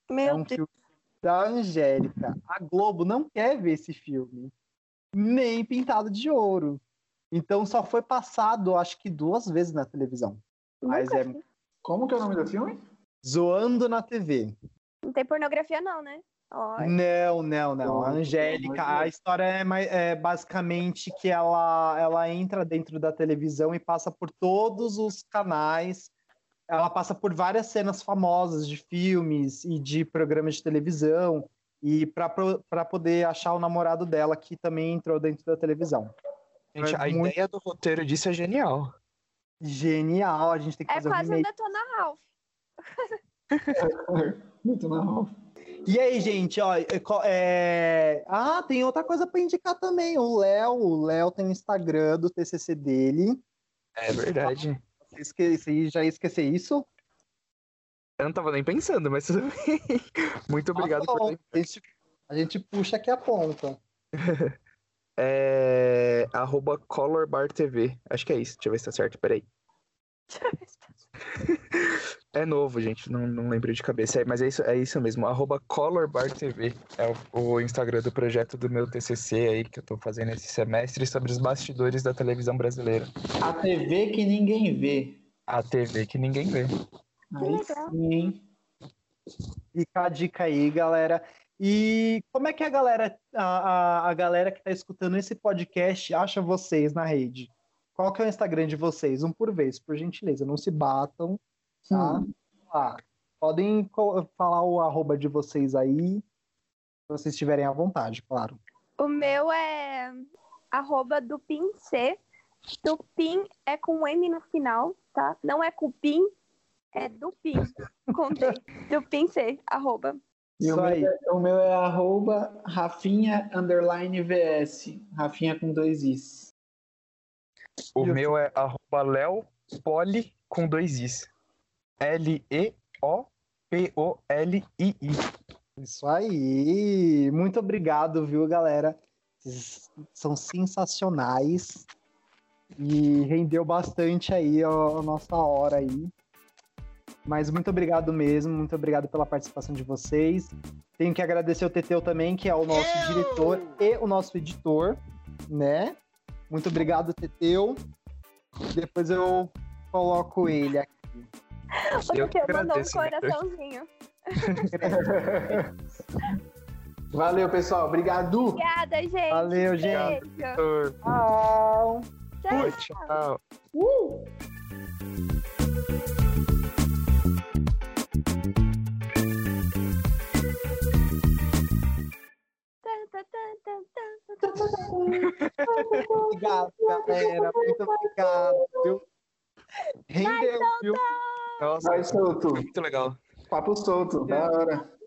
É Meu um Deus. filme da Angélica. A Globo não quer ver esse filme, nem pintado de ouro. Então só foi passado, acho que duas vezes na televisão. Mas é Como que é o nome do filme? zoando na TV. Não tem pornografia, não, né? Não, não, não. A Angélica, não. a história é, é basicamente que ela, ela entra dentro da televisão e passa por todos os canais. Ela passa por várias cenas famosas de filmes e de programas de televisão. E para poder achar o namorado dela, que também entrou dentro da televisão. Gente, É a muito- ideia do roteiro disso é genial. Genial, a gente tem que é fazer um quase um remake. Detona Ralph. Muito normal. E aí, gente, ó, é, é... Ah, tem outra coisa para indicar também. O Léo, o Léo tem o Instagram do TCC dele. É verdade. Você esqueci, já ia esquecer isso? Eu não tava nem pensando, mas tudo bem. Muito obrigado Tá por a, gente, a gente puxa aqui a ponta. É, arroba colorbartv. Acho que é isso. Deixa eu ver se tá certo. Peraí. É novo, gente. Não, não lembro de cabeça. É, mas é isso, é isso mesmo. Arroba colorbartv. É o, o Instagram do projeto do meu TCC aí que eu tô fazendo esse semestre sobre os bastidores da televisão brasileira. A TV que ninguém vê. A TV que ninguém vê. Aí legal. sim? Fica a dica aí, galera. E como é que a galera, a, a, a galera que tá escutando esse podcast acha vocês na rede? Qual que é o Instagram de vocês? Um por vez, por gentileza. Não se batam, tá? Ah, podem falar o arroba de vocês aí, se vocês estiverem à vontade, claro. O meu é arroba dupinc. Dupin é com M no final, tá? Não é cupim, é dupin. Com D. Dupin C, arroba. E o meu, é, o meu é arroba Rafinha underline VS. Rafinha com dois Is. O E o- meu é arroba leopoli com dois Is. L-E-O-P-O-L-I-I. Isso aí. Muito obrigado, viu, galera? Vocês são sensacionais. E rendeu bastante aí a, nossa hora aí. Mas muito obrigado mesmo, muito obrigado pela participação de vocês. Tenho que agradecer o Teteu também, que é o nosso diretor e o nosso editor, né? Muito obrigado, Teteu. Depois eu coloco ele aqui. Porque eu, eu mandou um coraçãozinho. Valeu, pessoal. Obrigado. Obrigada, gente. Valeu, gente. Beijo. Tchau. Tchau. Tchau. Uh. Obrigado, galera. Muito obrigado. Rendeu, viu? Nossa, Vai solto. muito legal. Papo solto, da hora.